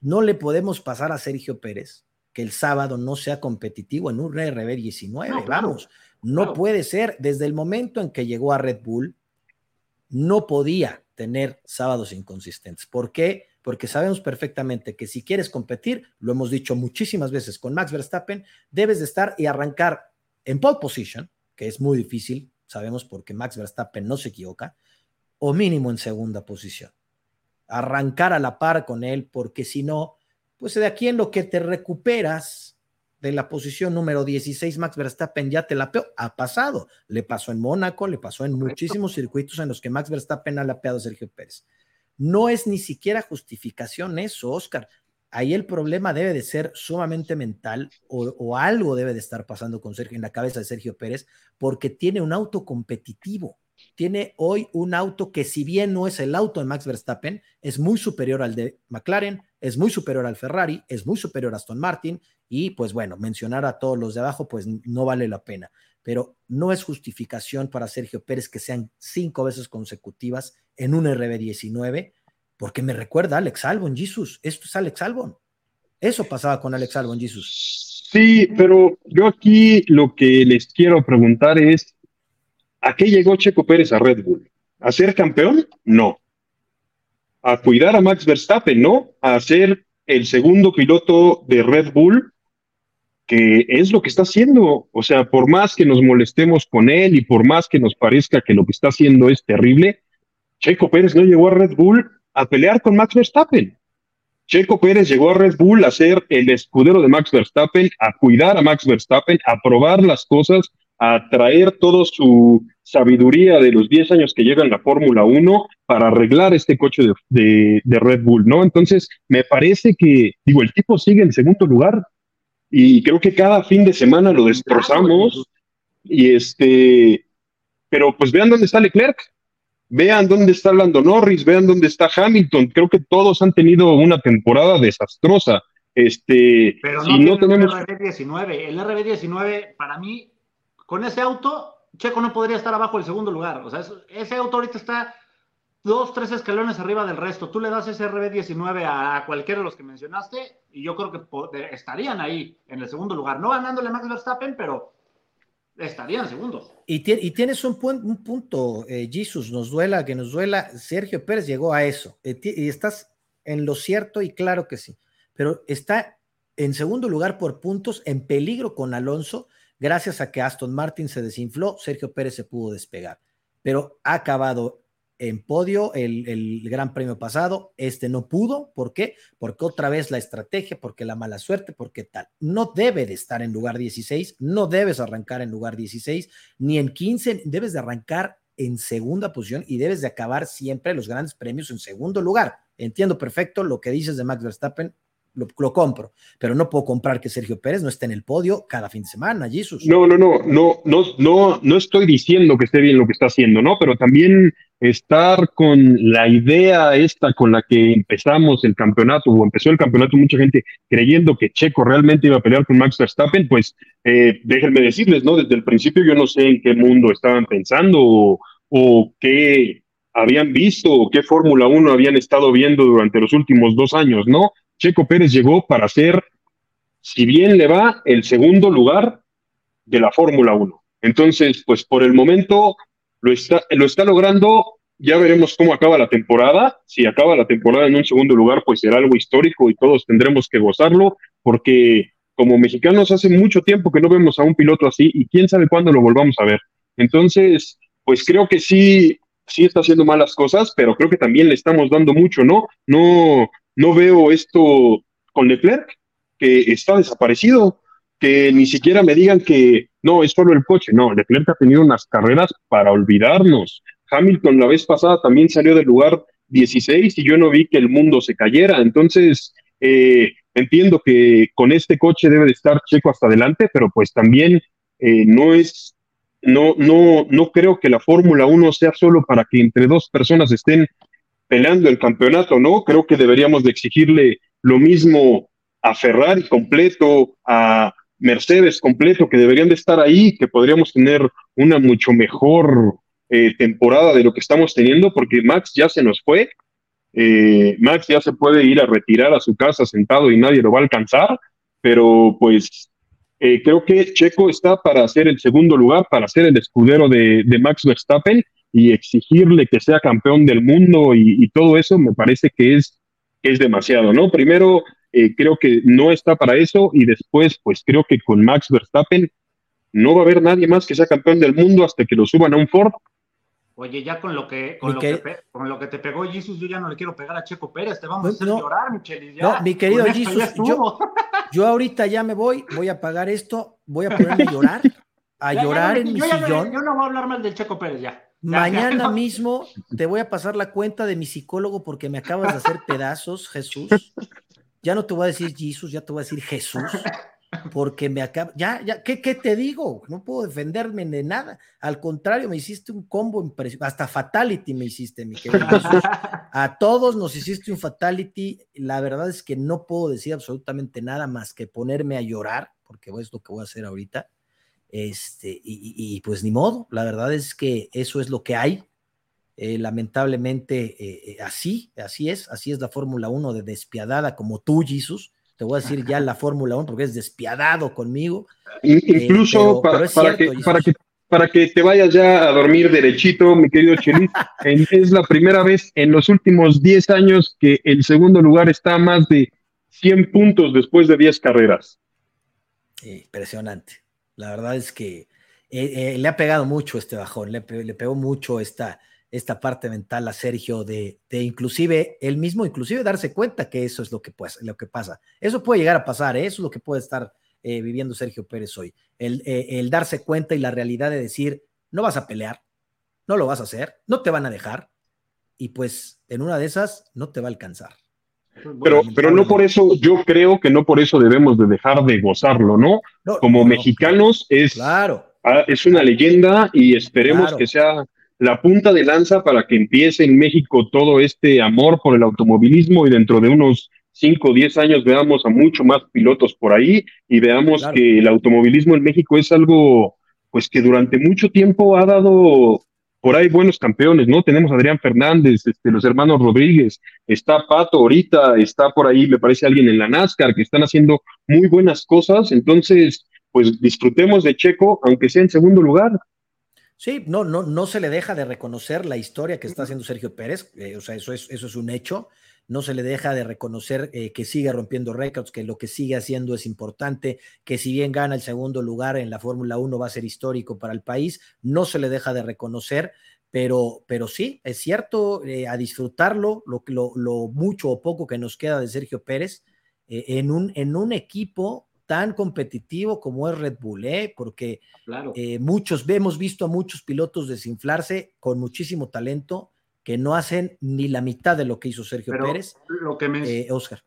No le podemos pasar a Sergio Pérez que el sábado no sea competitivo en un RB19. No, claro, Vamos, no claro. puede ser. Desde el momento en que llegó a Red Bull, no podía tener sábados inconsistentes. ¿Por qué? Porque sabemos perfectamente que si quieres competir, lo hemos dicho muchísimas veces con Max Verstappen, debes de estar y arrancar en pole position, que es muy difícil, sabemos porque Max Verstappen no se equivoca, o mínimo en segunda posición. Arrancar a la par con él, porque si no, pues de aquí en lo que te recuperas de la posición número 16, Max Verstappen ya te la peó. Ha pasado. Le pasó en Mónaco, le pasó en muchísimos circuitos en los que Max Verstappen ha lapeado a Sergio Pérez. No es ni siquiera justificación eso, Oscar. Ahí el problema debe de ser sumamente mental o, algo debe de estar pasando con Sergio en la cabeza de Sergio Pérez porque tiene un auto competitivo. Tiene hoy un auto que si bien no es el auto de Max Verstappen, es muy superior al de McLaren, es muy superior al Ferrari, es muy superior a Aston Martin y pues bueno, mencionar a todos los de abajo pues no vale la pena. Pero no es justificación para Sergio Pérez que sean cinco veces consecutivas en un RB19 porque me recuerda a Alex Albon, Jesus. Esto es Alex Albon. Eso pasaba con Alex Albon, Jesus. Sí, pero yo aquí lo que les quiero preguntar es, ¿a qué llegó Checo Pérez a Red Bull? ¿A ser campeón? No. a cuidar a Max Verstappen, ¿no? A ser el segundo piloto de Red Bull, que es lo que está haciendo. O sea, por más que nos molestemos con él y por más que nos parezca que lo que está haciendo es terrible, Checo Pérez no llegó a Red Bull a pelear con Max Verstappen. Checo Pérez llegó a Red Bull a ser el escudero de Max Verstappen, a cuidar a Max Verstappen, a probar las cosas, a traer toda su sabiduría de los 10 años que lleva en la Fórmula 1 para arreglar este coche de, de, Red Bull, ¿no? Entonces, me parece que, digo, el tipo sigue en segundo lugar y creo que cada fin de semana lo destrozamos y este, pero pues vean dónde está Leclerc, vean dónde está Lando Norris, vean dónde está Hamilton. Creo que todos han tenido una temporada desastrosa. Este, Pero no, no tenemos el RB19. El RB19, para mí, con ese auto, Checo no podría estar abajo del segundo lugar. O sea, ese auto ahorita está dos, tres escalones arriba del resto. Tú le das ese RB19 a cualquiera de los que mencionaste y yo creo que estarían ahí en el segundo lugar. No ganándole a Max Verstappen, pero estarían segundos. Y, y tienes un, un punto, eh, Jesus, nos duela, que nos duela. Sergio Pérez llegó a eso. Eh, y estás en lo cierto y claro que sí. Pero está en segundo lugar por puntos, en peligro con Alonso, gracias a que Aston Martin se desinfló, Sergio Pérez se pudo despegar. Pero ha acabado en podio el, Gran Premio pasado, este no pudo, ¿por qué? Porque otra vez la estrategia, porque la mala suerte, porque tal. No debe de estar en lugar 16, no debes arrancar en lugar 16, ni en 15, debes de arrancar en segunda posición y debes de acabar siempre los grandes premios en segundo lugar. Entiendo perfecto lo que dices de Max Verstappen, lo, compro, pero no puedo comprar que Sergio Pérez no esté en el podio cada fin de semana, Jesús. No, no, no, no, no, no, no estoy diciendo que esté bien lo que está haciendo, ¿no? Pero también estar con la idea esta con la que empezamos el campeonato o empezó el campeonato, mucha gente creyendo que Checo realmente iba a pelear con Max Verstappen, pues eh, déjenme decirles, ¿no? Desde el principio yo no sé en qué mundo estaban pensando o, o qué habían visto o qué Fórmula 1 habían estado viendo durante los últimos dos años, ¿no? Checo Pérez llegó para ser, si bien le va, el segundo lugar de la Fórmula 1. Entonces, pues por el momento lo está, lo está logrando. Ya veremos cómo acaba la temporada. Si acaba la temporada en un segundo lugar, pues será algo histórico y todos tendremos que gozarlo, porque como mexicanos hace mucho tiempo que no vemos a un piloto así y quién sabe cuándo lo volvamos a ver. Entonces, pues creo que sí, sí está haciendo malas cosas, pero creo que también le estamos dando mucho, ¿no? No, no veo esto con Leclerc, que está desaparecido, que ni siquiera me digan que no, es solo el coche. No, Leclerc ha tenido unas carreras para olvidarnos. Hamilton la vez pasada también salió del lugar 16 y yo no vi que el mundo se cayera. Entonces, eh, entiendo que con este coche debe de estar Checo hasta adelante, pero pues también eh, no es, no, no, no creo que la Fórmula 1 sea solo para que entre dos personas estén peleando el campeonato, ¿no? Creo que deberíamos de exigirle lo mismo a Ferrari completo, a Mercedes completo, que deberían de estar ahí, que podríamos tener una mucho mejor eh, temporada de lo que estamos teniendo, porque Max ya se nos fue, eh, Max ya se puede ir a retirar a su casa sentado y nadie lo va a alcanzar, pero pues eh, creo que Checo está para hacer el segundo lugar, para ser el escudero de, de Max Verstappen y exigirle que sea campeón del mundo y, todo eso me parece que es, es demasiado, ¿no? Primero, eh, creo que no está para eso y después, pues creo que con Max Verstappen no va a haber nadie más que sea campeón del mundo hasta que lo suban a un Ford. Oye, ya con lo que con, lo que, con lo que, te pegó Jesus, yo ya no le quiero pegar a Checo Pérez, te vamos a hacer llorar, Michelle. no, mi querido Jesus, yo, yo, ahorita ya me voy, voy a pagar esto, voy a ponerme a llorar, a llorar en mi sillón. yo no voy a hablar mal del Checo Pérez ya. Mañana mismo te voy a pasar la cuenta de mi psicólogo porque me acabas de hacer pedazos, Jesús. Ya no te voy a decir Jesús, ya te voy a decir Jesús, porque me acaba. Ya, ya, ¿qué, ¿qué, te digo? No puedo defenderme de nada. Al contrario, me hiciste un combo impresionante. Hasta Fatality me hiciste, mi querido Jesús. A todos nos hiciste un Fatality. La verdad es que no puedo decir absolutamente nada más que ponerme a llorar, porque es lo que voy a hacer ahorita este, y, pues ni modo, la verdad es que eso es lo que hay. Eh, lamentablemente eh, eh, así, así es, así es la Fórmula 1 de despiadada como tú, Jesus. Te voy a decir ya la Fórmula 1 porque es despiadado conmigo. Incluso para, que, para que te vayas ya a dormir derechito, mi querido Chelis. es la primera vez en los últimos 10 años que el segundo lugar está a más de 100 puntos después de 10 carreras. Impresionante. La verdad es que eh, eh, le ha pegado mucho este bajón, le, pegó mucho esta, esta parte mental a Sergio de, inclusive él mismo, inclusive darse cuenta que eso es lo que, pues, lo que pasa. Eso puede llegar a pasar, ¿eh? eso es lo que puede estar viviendo Sergio Pérez hoy. El, el darse cuenta y la realidad de decir, no vas a pelear, no lo vas a hacer, no te van a dejar, y pues en una de esas no te va a alcanzar. Pero, pero no por eso, yo creo que no por eso debemos de dejar de gozarlo, ¿no? Como mexicanos es, claro. es una leyenda y esperemos que sea la punta de lanza para que empiece en México todo este amor por el automovilismo y dentro de unos 5 o 10 años veamos a mucho más pilotos por ahí y veamos que el automovilismo en México es algo pues que durante mucho tiempo ha dado por ahí buenos campeones, ¿no? Tenemos a Adrián Fernández, este, los hermanos Rodríguez, está Pato ahorita, está por ahí, me parece alguien en la NASCAR, que están haciendo muy buenas cosas, entonces, pues disfrutemos de Checo, aunque sea en segundo lugar. Sí, no, no, no se le deja de reconocer la historia que está haciendo Sergio Pérez, eh, o sea, eso es, eso es un hecho no se le deja de reconocer eh, que sigue rompiendo récords, que lo que sigue haciendo es importante, que si bien gana el segundo lugar en la Fórmula 1 va a ser histórico para el país, no se le deja de reconocer, pero, pero sí, es cierto, eh, a disfrutarlo, lo, lo, lo, mucho o poco que nos queda de Sergio Pérez, eh, en, un, en un equipo tan competitivo como es Red Bull, porque claro. muchos, hemos visto a muchos pilotos desinflarse con muchísimo talento, que no hacen ni la mitad de lo que hizo Sergio Pérez. Lo que eh, Oscar.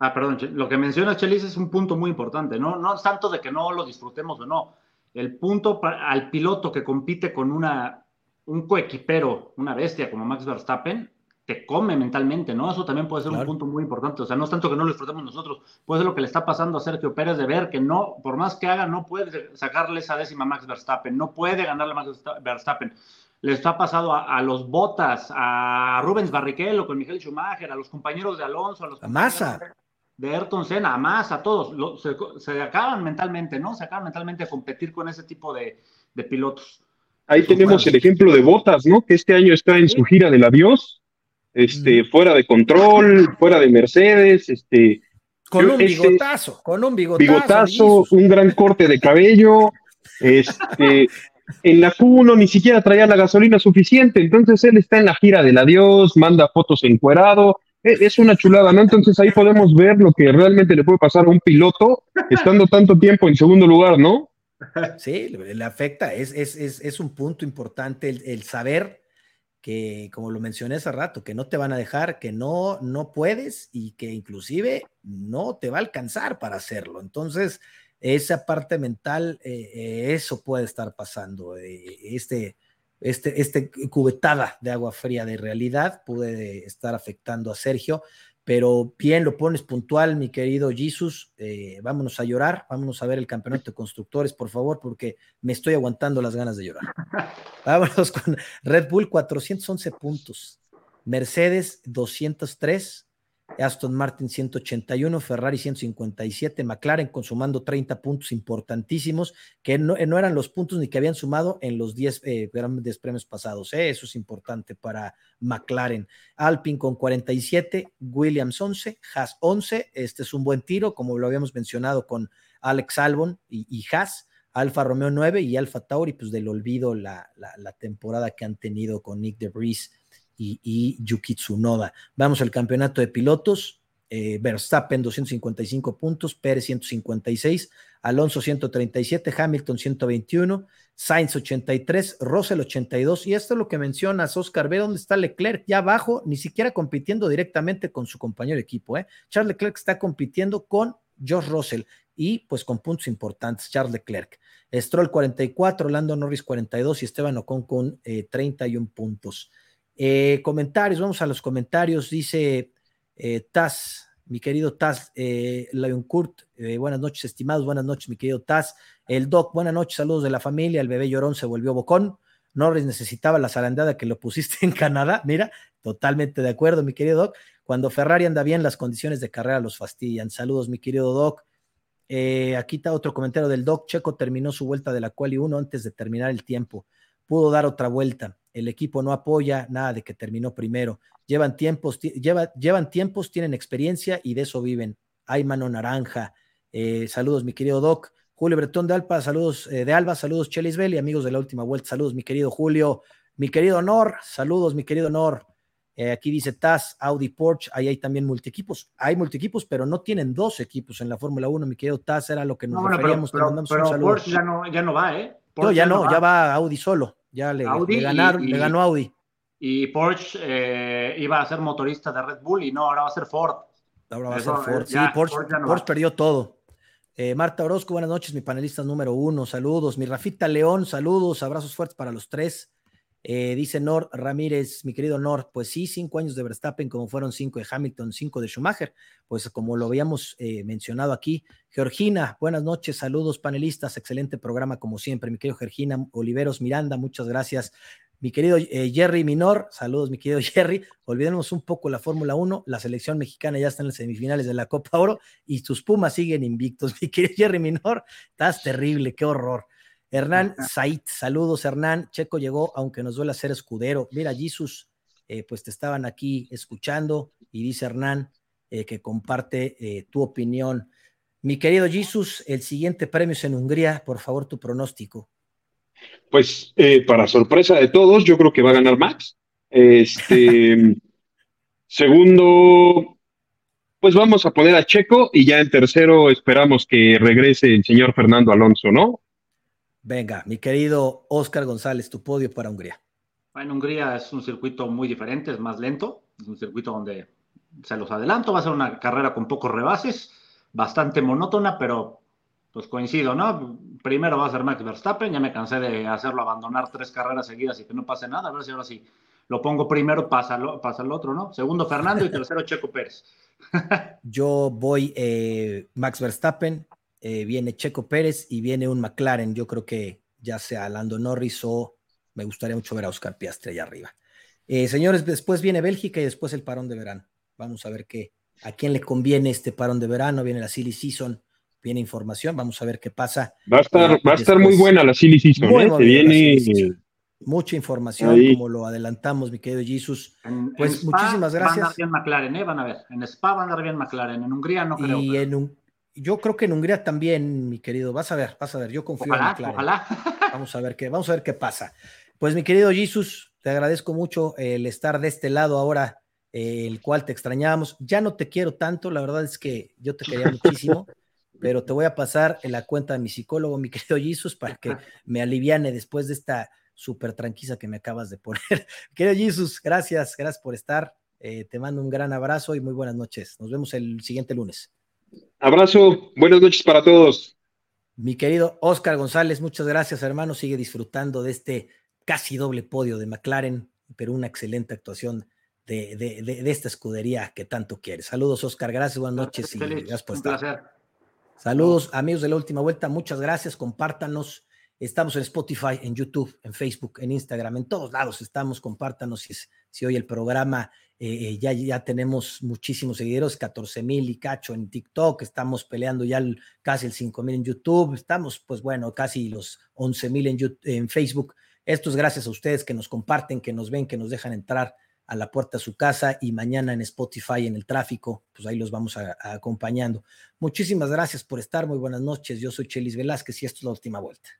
Ah, perdón, lo que menciona Chelis es un punto muy importante, ¿no? No es tanto de que no lo disfrutemos o no. El punto para, al piloto que compite con una, un coequipero, una bestia como Max Verstappen, te come mentalmente, ¿no? Eso también puede ser un punto muy importante. O sea, no es tanto que no lo disfrutemos nosotros, puede ser lo que le está pasando a Sergio Pérez de ver que no, por más que haga, no puede sacarle esa décima a Max Verstappen, no puede ganarle a Max Verstappen les ha pasado a, los Botas, a Rubens Barrichello con Miguel Schumacher, a los compañeros de Alonso, a los a Massa. De Ayrton Senna, a Massa, a todos. se, acaban mentalmente, ¿no? Se acaban mentalmente a competir con ese tipo de, pilotos. Ahí tenemos el ejemplo de Botas, ¿no? Que este año está en su gira del adiós, este, fuera de control, fuera de Mercedes, este. Con un este bigotazo, con un bigotazo. Bigotazo, un gran corte de cabello, este, en la Q1 ni siquiera traía la gasolina suficiente, entonces él está en la gira del adiós, manda fotos encuerado, e, es una chulada, ¿no? Entonces ahí podemos ver lo que realmente le puede pasar a un piloto estando tanto tiempo en segundo lugar, ¿no? Sí, le afecta, es, es, es, es un punto importante el, saber que, como lo mencioné hace rato, que no te van a dejar, que no, no puedes y que inclusive no te va a alcanzar para hacerlo. Entonces, esa parte mental, eh, eh, eso puede estar pasando. Eh, este, este, este cubetada de agua fría de realidad puede estar afectando a Sergio, pero bien lo pones puntual, mi querido Jesus. vámonos a llorar, vámonos a ver el campeonato de constructores, por favor, porque me estoy aguantando las ganas de llorar. Vámonos con Red Bull, 411 puntos. Mercedes, 203. Aston Martin 181, Ferrari 157, McLaren consumando 30 puntos importantísimos, que no, eran los puntos ni que habían sumado en los 10 eh, grandes premios pasados. ¿eh? Eso es importante para McLaren. Alpine con 47, Williams 11, Haas 11. Este es un buen tiro, como lo habíamos mencionado con Alex Albon y, y Haas. Alfa Romeo 9 y Alfa Tauri, pues del olvido la, la, temporada que han tenido con Nick de Vries y, y Yuki Tsunoda. Vamos al campeonato de pilotos. Eh, Verstappen 255 puntos, Pérez 156, Alonso 137, Hamilton 121, Sainz 83, Russell 82. Y esto es lo que mencionas, Oscar. Ve dónde está Leclerc, ya abajo, ni siquiera compitiendo directamente con su compañero de equipo. ¿eh? Charles Leclerc está compitiendo con George Russell y pues con puntos importantes, Charles Leclerc. Stroll 44, Lando Norris 42 y Esteban Ocon con 31 eh, puntos. Eh, comentarios, vamos a los comentarios. Dice eh, Taz, mi querido Taz, eh, eh, buenas noches, estimados, buenas noches, mi querido Taz. El Doc, buenas noches, saludos de la familia. El bebé llorón se volvió bocón. Norris necesitaba la zarandada que lo pusiste en Canadá. Mira, totalmente de acuerdo, mi querido Doc. Cuando Ferrari anda bien, las condiciones de carrera los fastidian. Saludos, mi querido Doc. Eh, aquí está otro comentario del Doc. Checo terminó su vuelta de la quali 1 antes de terminar el tiempo. Pudo dar otra vuelta. El equipo no apoya nada de que terminó primero. Llevan tiempos, llevan tiempos, tienen experiencia y de eso viven. Hay mano naranja. Eh, saludos, mi querido Doc. Julio Bretón de Alba, saludos eh, de Alba, saludos Chelis y amigos de la última vuelta, saludos, mi querido Julio, mi querido Nor, saludos, mi querido Nor. Eh, aquí dice Taz, Audi Porsche, ahí hay también multiequipos. Hay multiequipos, pero no tienen dos equipos en la Fórmula 1, mi querido Taz, era lo que nos referíamos. Pero, Porsche ya no, ya no va, ¿eh? no, ya no, ya va Audi solo, ya le, ganaron, le ganó Audi. Y Porsche eh, iba a ser motorista de Red Bull y no, ahora va a ser Ford. Ahora va a ser Ford. sí, Porsche, Porsche perdió todo. Eh, Marta Orozco, buenas noches, mi panelista número uno, saludos. Mi Rafita León, saludos, abrazos fuertes para los tres. Eh, dice Nor Ramírez, mi querido Nor, pues sí, cinco años de Verstappen, como fueron cinco de Hamilton, cinco de Schumacher, pues como lo habíamos eh, mencionado aquí. Georgina, buenas noches, saludos panelistas, excelente programa como siempre, mi querido Georgina Oliveros Miranda, muchas gracias. Mi querido eh, Jerry Minor, saludos, mi querido Jerry. Olvidemos un poco la Fórmula 1. La selección mexicana ya está en las semifinales de la Copa Oro y tus Pumas siguen invictos. Mi querido Jerry Minor, estás terrible, qué horror. Hernán Said, saludos, Hernán. Checo llegó, aunque nos duele ser escudero. Mira, Jesus, eh, pues te estaban aquí escuchando y dice Hernán eh, que comparte tu opinión. Mi querido Jesus, el siguiente premio es en Hungría. Por favor, tu pronóstico. Pues eh, para sorpresa de todos, yo creo que va a ganar Max. Este, segundo, pues vamos a poner a Checo y ya en tercero esperamos que regrese el señor Fernando Alonso, ¿no? Venga, mi querido Oscar González, tu podio para Hungría. En Hungría es un circuito muy diferente, es más lento, es un circuito donde se los adelanto, va a ser una carrera con pocos rebases, bastante monótona, pero pues coincido, ¿no? Primero va a ser Max Verstappen, ya me cansé de hacerlo abandonar tres carreras seguidas y que no pase nada, a ver si ahora sí lo pongo primero, pasa, lo, pasa el otro, ¿no? Segundo Fernando y tercero Checo Pérez. Yo voy eh, Max Verstappen, eh, viene Checo Pérez y viene un McLaren, yo creo que ya sea Lando Norris o me gustaría mucho ver a Oscar Piastri allá arriba. Eh, señores, después viene Bélgica y después el parón de verano. Vamos a ver qué, a quién le conviene este parón de verano, viene la Silly Season viene información, vamos a ver qué pasa. Va a estar, va a estar muy buena la Silly Season, ¿eh? viene... Mucha información, como lo adelantamos, mi querido Jesus. pues muchísimas gracias. Van a andar bien McLaren, ¿eh? van a ver. En Spa van a andar bien McLaren, en Hungría no creo. Y en un, yo creo que en Hungría también, mi querido. Vas a ver, vas a ver. Yo confío en McLaren. Ojalá. Vamos a ver qué, vamos a ver qué pasa. Pues mi querido Jesus, te agradezco mucho el estar de este lado ahora, eh, el cual te extrañábamos. Ya no te quiero tanto, la verdad es que yo te quería muchísimo pero te voy a pasar en la cuenta de mi psicólogo, mi querido Jesus, para que me aliviane después de esta súper tranquila que me acabas de poner. querido Jesus, gracias, gracias por estar. Eh, te mando un gran abrazo y muy buenas noches. Nos vemos el siguiente lunes. Abrazo, buenas noches para todos. Mi querido Oscar González, muchas gracias, hermano. Sigue disfrutando de este casi doble podio de McLaren, pero una excelente actuación de, de, esta escudería que tanto quieres. Saludos, Oscar. Gracias, buenas noches y gracias por estar. Saludos, amigos de la última vuelta. Muchas gracias. Compártanos. Estamos en Spotify, en YouTube, en Facebook, en Instagram, en todos lados estamos. Compártanos si, si hoy el programa eh, eh, ya, ya tenemos muchísimos seguidores, 14 mil y cacho en TikTok. Estamos peleando ya casi el 5 mil en YouTube. Estamos, pues bueno, casi los 11 mil en, Facebook. Esto es gracias a ustedes que nos comparten, que nos ven, que nos dejan entrar a la puerta de su casa y mañana en Spotify, en el tráfico, pues ahí los vamos a, acompañando. Muchísimas gracias por estar, muy buenas noches. Yo soy Chelis Velázquez y esto es la última vuelta.